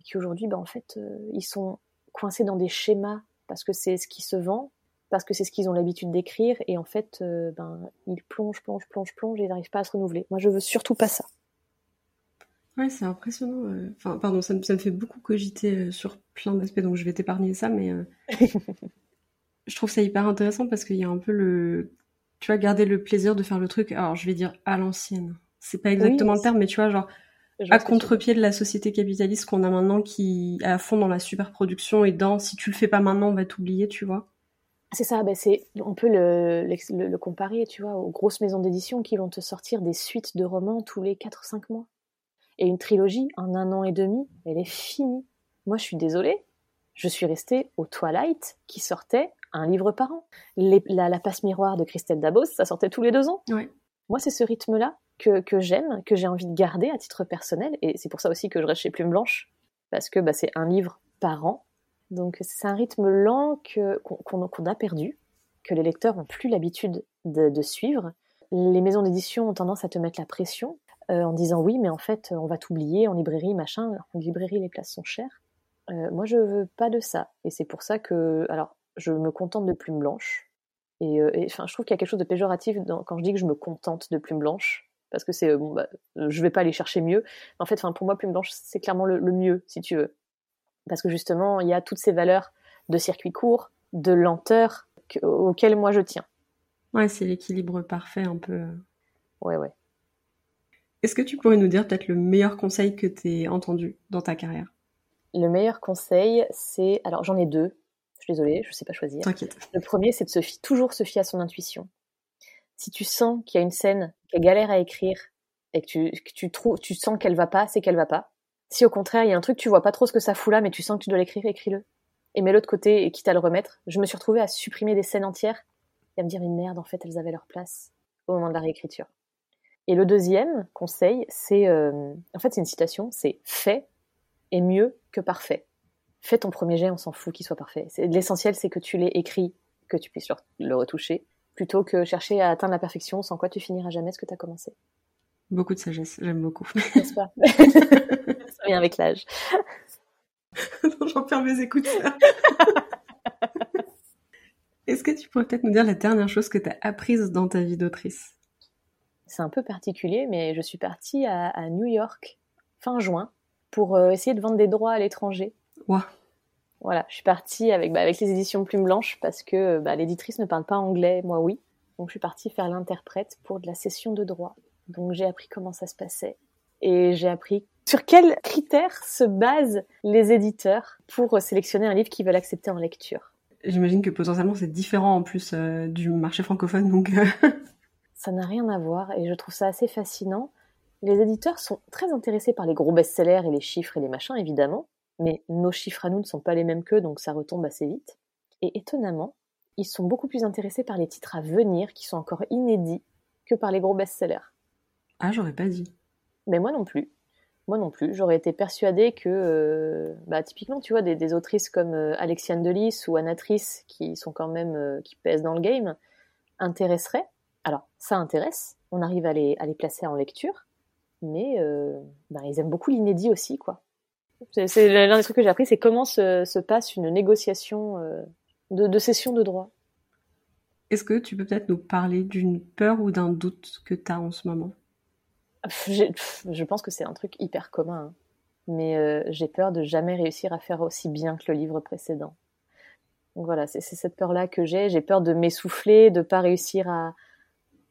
et qui aujourd'hui, ben, en fait, ils sont coincés dans des schémas parce que c'est ce qui se vend parce que c'est ce qu'ils ont l'habitude d'écrire et en fait, euh, ben, ils plongent, plongent, plongent, plongent et ils n'arrivent pas à se renouveler. Moi, je veux surtout pas ça. Ouais, c'est impressionnant. Euh. Enfin, pardon, ça me, fait beaucoup cogiter euh, sur plein d'aspects, donc je vais t'épargner ça, mais je trouve ça hyper intéressant parce qu'il y a un peu le. Tu vas garder le plaisir de faire le truc, alors je vais dire à l'ancienne. C'est pas exactement le terme, mais tu vois, genre à contre-pied de la société capitaliste qu'on a maintenant qui est à fond dans la superproduction et dans si tu le fais pas maintenant, on va t'oublier, tu vois. C'est ça, ben c'est, on peut le, le, comparer, tu vois, aux grosses maisons d'édition qui vont te sortir des suites de romans tous les 4-5 mois. Et une trilogie, en un an et demi, elle est finie. Moi, je suis désolée, je suis restée au Twilight qui sortait un livre par an. la, passe miroir de Christelle Dabos, ça sortait tous les deux ans. Moi, c'est ce rythme-là que, que j'aime, que j'ai envie de garder à titre personnel, et c'est pour ça aussi que je reste chez Plume Blanche, parce que bah, c'est un livre par an, donc c'est un rythme lent qu'on a perdu, que les lecteurs n'ont plus l'habitude de, suivre. Les maisons d'édition ont tendance à te mettre la pression euh, en disant oui, mais en fait on va t'oublier en librairie, machin. En librairie les places sont chères. Euh, moi je veux pas de ça, et c'est pour ça que alors je me contente de plumes blanches. Et, euh, enfin je trouve qu'il y a quelque chose de péjoratif quand je dis que je me contente de plumes blanches parce que c'est bon bah, je vais pas aller chercher mieux. En fait, enfin pour moi plume blanche c'est clairement le mieux si tu veux parce que justement, il y a toutes ces valeurs de circuit court, de lenteur auxquelles moi je tiens. Ouais, c'est l'équilibre parfait un peu. Ouais, ouais. Est-ce que tu pourrais nous dire peut-être le meilleur conseil que tu aies entendu dans ta carrière? Le meilleur conseil, c'est. Alors j'en ai deux. Je suis désolée, je ne sais pas choisir. T'inquiète. Le premier, c'est de se fier, toujours se fier à son intuition. Si tu sens qu'il y a une scène qui est galère à écrire et que tu, que tu, trouves, tu sens qu'elle va pas, c'est qu'elle va pas. Si au contraire, il y a un truc, tu vois pas trop ce que ça fout là, mais tu sens que tu dois l'écrire, écris-le. et mets l'autre côté et quitte à le remettre. Je me suis retrouvée à supprimer des scènes entières et à me dire, mais merde, en fait, elles avaient leur place au moment de la réécriture. Et le deuxième conseil, c'est, euh, en fait, c'est une citation, c'est fait est mieux que parfait. Fais ton premier jet, on s'en fout qu'il soit parfait. L'essentiel, c'est que tu l'aies écrit, que tu puisses le, retoucher, plutôt que chercher à atteindre la perfection, sans quoi tu finiras jamais ce que tu as commencé. Beaucoup de sagesse, j'aime beaucoup. N'est-ce pas? Ça vient avec l'âge. J'en perds mes écouteurs. Est-ce que tu pourrais peut-être nous dire la dernière chose que tu as apprise dans ta vie d'autrice? C'est un peu particulier, mais je suis partie à, New York fin juin pour euh, essayer de vendre des droits à l'étranger. Voilà, je suis partie avec, bah, avec les éditions Plume Blanche parce que bah, l'éditrice ne parle pas anglais, moi oui. Donc je suis partie faire l'interprète pour de la cession de droits. Donc j'ai appris comment ça se passait et j'ai appris sur quels critères se basent les éditeurs pour sélectionner un livre qu'ils veulent accepter en lecture? J'imagine que potentiellement c'est différent en plus euh, du marché francophone, donc. Euh. ça n'a rien à voir et je trouve ça assez fascinant. Les éditeurs sont très intéressés par les gros best-sellers et les chiffres et les machins, évidemment, mais nos chiffres à nous ne sont pas les mêmes qu'eux, donc ça retombe assez vite. Et étonnamment, ils sont beaucoup plus intéressés par les titres à venir qui sont encore inédits que par les gros best-sellers. Ah, j'aurais pas dit. Mais moi non plus. Moi non plus. J'aurais été persuadée que, euh, bah, typiquement, tu vois, des, autrices comme euh, Alexiane Delis ou Anatrice, qui sont quand même, euh, qui pèsent dans le game, intéresseraient. Alors, ça intéresse. On arrive à les, les placer en lecture. Mais bah, ils aiment beaucoup l'inédit aussi, quoi. C'est l'un des trucs que j'ai appris, c'est comment se, passe une négociation de, de cession de droit. Est-ce que tu peux peut-être nous parler d'une peur ou d'un doute que tu as en ce moment? Je pense que c'est un truc hyper commun, hein. mais euh, j'ai peur de jamais réussir à faire aussi bien que le livre précédent. Donc voilà, c'est cette peur-là que j'ai. J'ai peur de m'essouffler, de pas réussir à,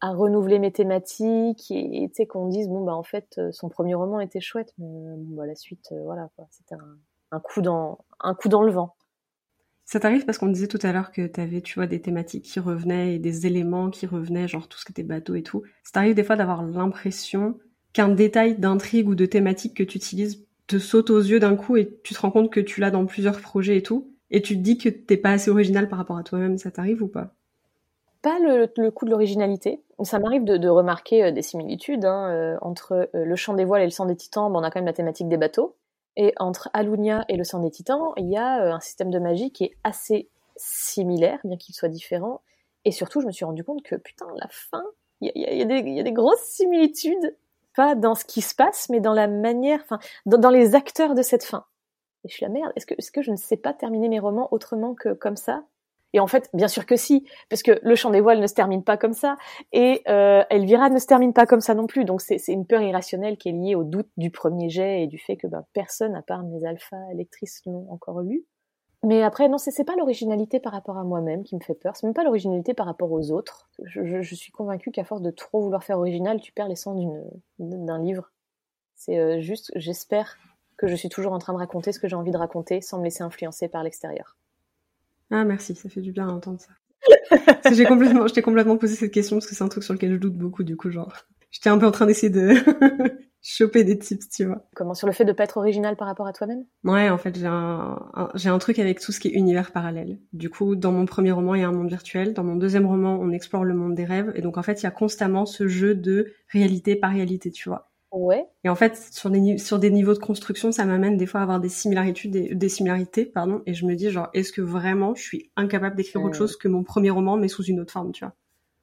à renouveler mes thématiques et tu qu'on dise bon bah en fait euh, son premier roman était chouette, mais euh, bah, la suite voilà quoi, c'était un, coup dans un coup dans le vent. Ça t'arrive parce qu'on disait tout à l'heure que t'avais, tu vois, des thématiques qui revenaient et des éléments qui revenaient, genre tout ce qui était bateau et tout. Ça t'arrive des fois d'avoir l'impression qu'un détail d'intrigue ou de thématique que tu utilises te saute aux yeux d'un coup et tu te rends compte que tu l'as dans plusieurs projets et tout, et tu te dis que t'es pas assez original par rapport à toi-même. Ça t'arrive ou pas? Pas le, coup de l'originalité. Ça m'arrive de, remarquer euh, des similitudes hein, euh, entre euh, le chant des voiles et le sang des titans. on a quand même la thématique des bateaux. Et entre Alunia et le sang des titans, il y a euh, un système de magie qui est assez similaire, bien qu'il soit différent. Et surtout, je me suis rendu compte que, putain, la fin, il y, a, des grosses similitudes, pas dans ce qui se passe, mais dans la manière, enfin, dans, les acteurs de cette fin. Et je suis la merde, est-ce que, est-ce que je ne sais pas terminer mes romans autrement que comme ça? Et en fait, bien sûr que si, parce que le chant des voiles ne se termine pas comme ça, et euh, Elvira ne se termine pas comme ça non plus. Donc c'est une peur irrationnelle qui est liée au doute du premier jet et du fait que ben, personne, à part mes alpha lectrices, l'ont encore lu. Mais après, non, c'est pas l'originalité par rapport à moi-même qui me fait peur. C'est même pas l'originalité par rapport aux autres. Je, je, suis convaincue qu'à force de trop vouloir faire original, tu perds l'essence d'un livre. C'est euh, juste, j'espère que je suis toujours en train de raconter ce que j'ai envie de raconter sans me laisser influencer par l'extérieur. Ah merci, ça fait du bien d'entendre ça. j'ai complètement, je t'ai complètement posé cette question parce que c'est un truc sur lequel je doute beaucoup du coup, genre, j'étais un peu en train d'essayer de choper des tips, tu vois. Comment sur le fait de pas être original par rapport à toi-même? Ouais, en fait, j'ai un, j'ai un truc avec tout ce qui est univers parallèle. Du coup, dans mon premier roman, il y a un monde virtuel. Dans mon deuxième roman, on explore le monde des rêves. Et donc, en fait, il y a constamment ce jeu de réalité par réalité, tu vois. Ouais. Et en fait, sur des, sur des niveaux de construction, ça m'amène des fois à avoir des similarités, des, similarités, pardon. Et je me dis, genre, est-ce que vraiment je suis incapable d'écrire autre chose que mon premier roman, mais sous une autre forme, tu vois?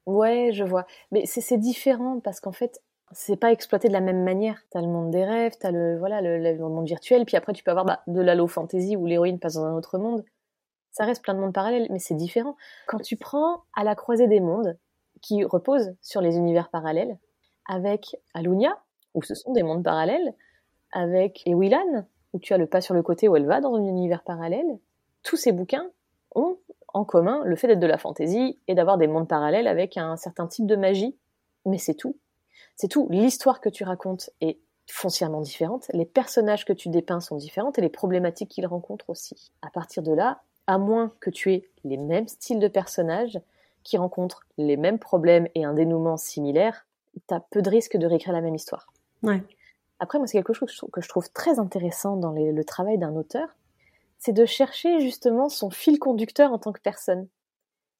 Ouais, je vois. Mais c'est différent parce qu'en fait, c'est pas exploité de la même manière. T'as le monde des rêves, t'as le voilà le, monde virtuel, puis après tu peux avoir bah, de la low fantasy où l'héroïne passe dans un autre monde. Ça reste plein de mondes parallèles, mais c'est différent. Quand tu prends à la croisée des mondes, qui repose sur les univers parallèles, avec Alunia, où ce sont des mondes parallèles, avec Ewilan, où tu as le pas sur le côté où elle va dans un univers parallèle. Tous ces bouquins ont en commun le fait d'être de la fantaisie et d'avoir des mondes parallèles avec un certain type de magie. Mais c'est tout. C'est tout. L'histoire que tu racontes est foncièrement différente, les personnages que tu dépeins sont différents et les problématiques qu'ils rencontrent aussi. À partir de là, à moins que tu aies les mêmes styles de personnages qui rencontrent les mêmes problèmes et un dénouement similaire, tu as peu de risques de réécrire la même histoire. Après, moi, c'est quelque chose que je trouve très intéressant dans le travail d'un auteur, c'est de chercher justement son fil conducteur en tant que personne.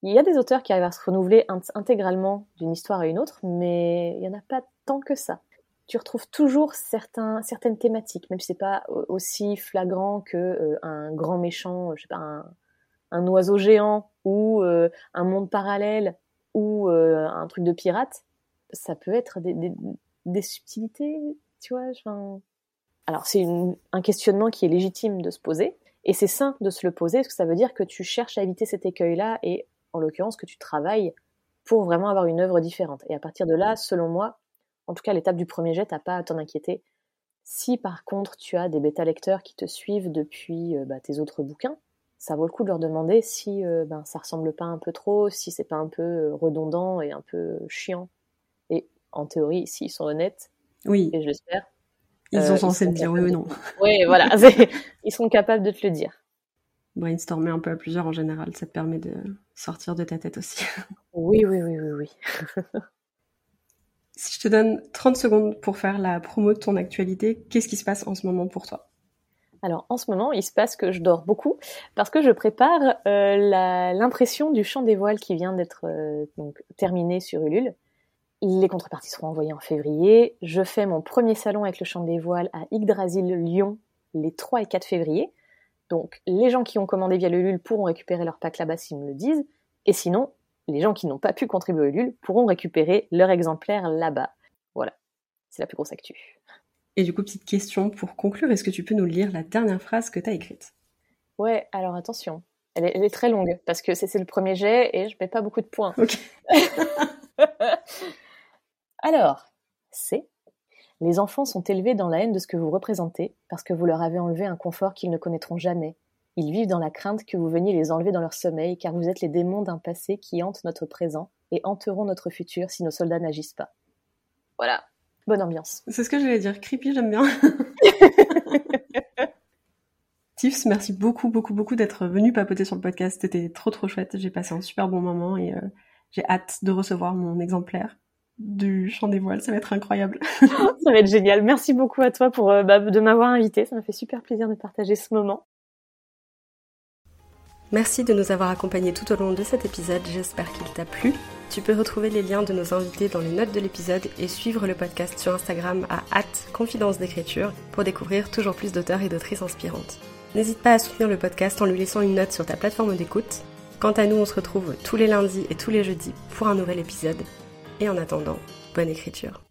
Il y a des auteurs qui arrivent à se renouveler intégralement d'une histoire à une autre, mais il n'y en a pas tant que ça. Tu retrouves toujours certaines thématiques, même si c'est pas aussi flagrant que euh, un grand méchant, je sais pas, un, oiseau géant ou euh, un monde parallèle ou euh, un truc de pirate. Ça peut être des, subtilités, tu vois. Alors c'est un questionnement qui est légitime de se poser, et c'est sain de se le poser, parce que ça veut dire que tu cherches à éviter cet écueil-là, et en l'occurrence que tu travailles pour vraiment avoir une œuvre différente. Et à partir de là, selon moi, en tout cas l'étape du premier jet, t'as pas à t'en inquiéter. Si par contre tu as des bêta lecteurs qui te suivent depuis euh, bah, tes autres bouquins, ça vaut le coup de leur demander si euh, ben, ça ressemble pas un peu trop, si c'est pas un peu euh, redondant et un peu chiant. En théorie, s'ils sont honnêtes, oui. et je l'espère, ils sont censés me dire oui ou non. Oui, voilà, ils sont capables de te le dire brainstormer un peu à plusieurs en général, ça te permet de sortir de ta tête aussi. Oui, oui, oui, oui, oui. si je te donne 30 secondes pour faire la promo de ton actualité, qu'est-ce qui se passe en ce moment pour toi? Alors en ce moment, il se passe que je dors beaucoup parce que je prépare euh, l'impression du chant des voiles qui vient d'être euh, donc terminé sur Ulule. Les contreparties seront envoyées en février. Je fais mon premier salon avec le chant des voiles à Yggdrasil Lyon les 3 et 4 février. Donc, les gens qui ont commandé via le LUL pourront récupérer leur pack là-bas s'ils me le disent. Et sinon, les gens qui n'ont pas pu contribuer au LUL pourront récupérer leur exemplaire là-bas. Voilà. C'est la plus grosse actu. Et du coup, petite question pour conclure, est-ce que tu peux nous lire la dernière phrase que tu as écrite? Ouais, alors attention. Elle est, très longue parce que c'est le premier jet et je mets pas beaucoup de points. alors, c'est les enfants sont élevés dans la haine de ce que vous représentez, parce que vous leur avez enlevé un confort qu'ils ne connaîtront jamais. Ils vivent dans la crainte que vous veniez les enlever dans leur sommeil, car vous êtes les démons d'un passé qui hantent notre présent et hanteront notre futur si nos soldats n'agissent pas. Voilà. Bonne ambiance. C'est ce que j'allais dire. Creepy, j'aime bien. Tiffs, merci beaucoup, beaucoup, beaucoup d'être venu papoter sur le podcast. C'était trop, trop chouette. J'ai passé un super bon moment et euh, j'ai hâte de recevoir mon exemplaire du chant des voiles. Ça va être incroyable. ça va être génial. Merci beaucoup à toi pour euh, bah, de m'avoir invité. Ça m'a fait super plaisir de partager ce moment. Merci de nous avoir accompagnés tout au long de cet épisode. J'espère qu'il t'a plu. Tu peux retrouver les liens de nos invités dans les notes de l'épisode et suivre le podcast sur Instagram à confidence d'écriture pour découvrir toujours plus d'auteurs et d'autrices inspirantes. N'hésite pas à soutenir le podcast en lui laissant une note sur ta plateforme d'écoute. Quant à nous, on se retrouve tous les lundis et tous les jeudis pour un nouvel épisode. Et en attendant, bonne écriture.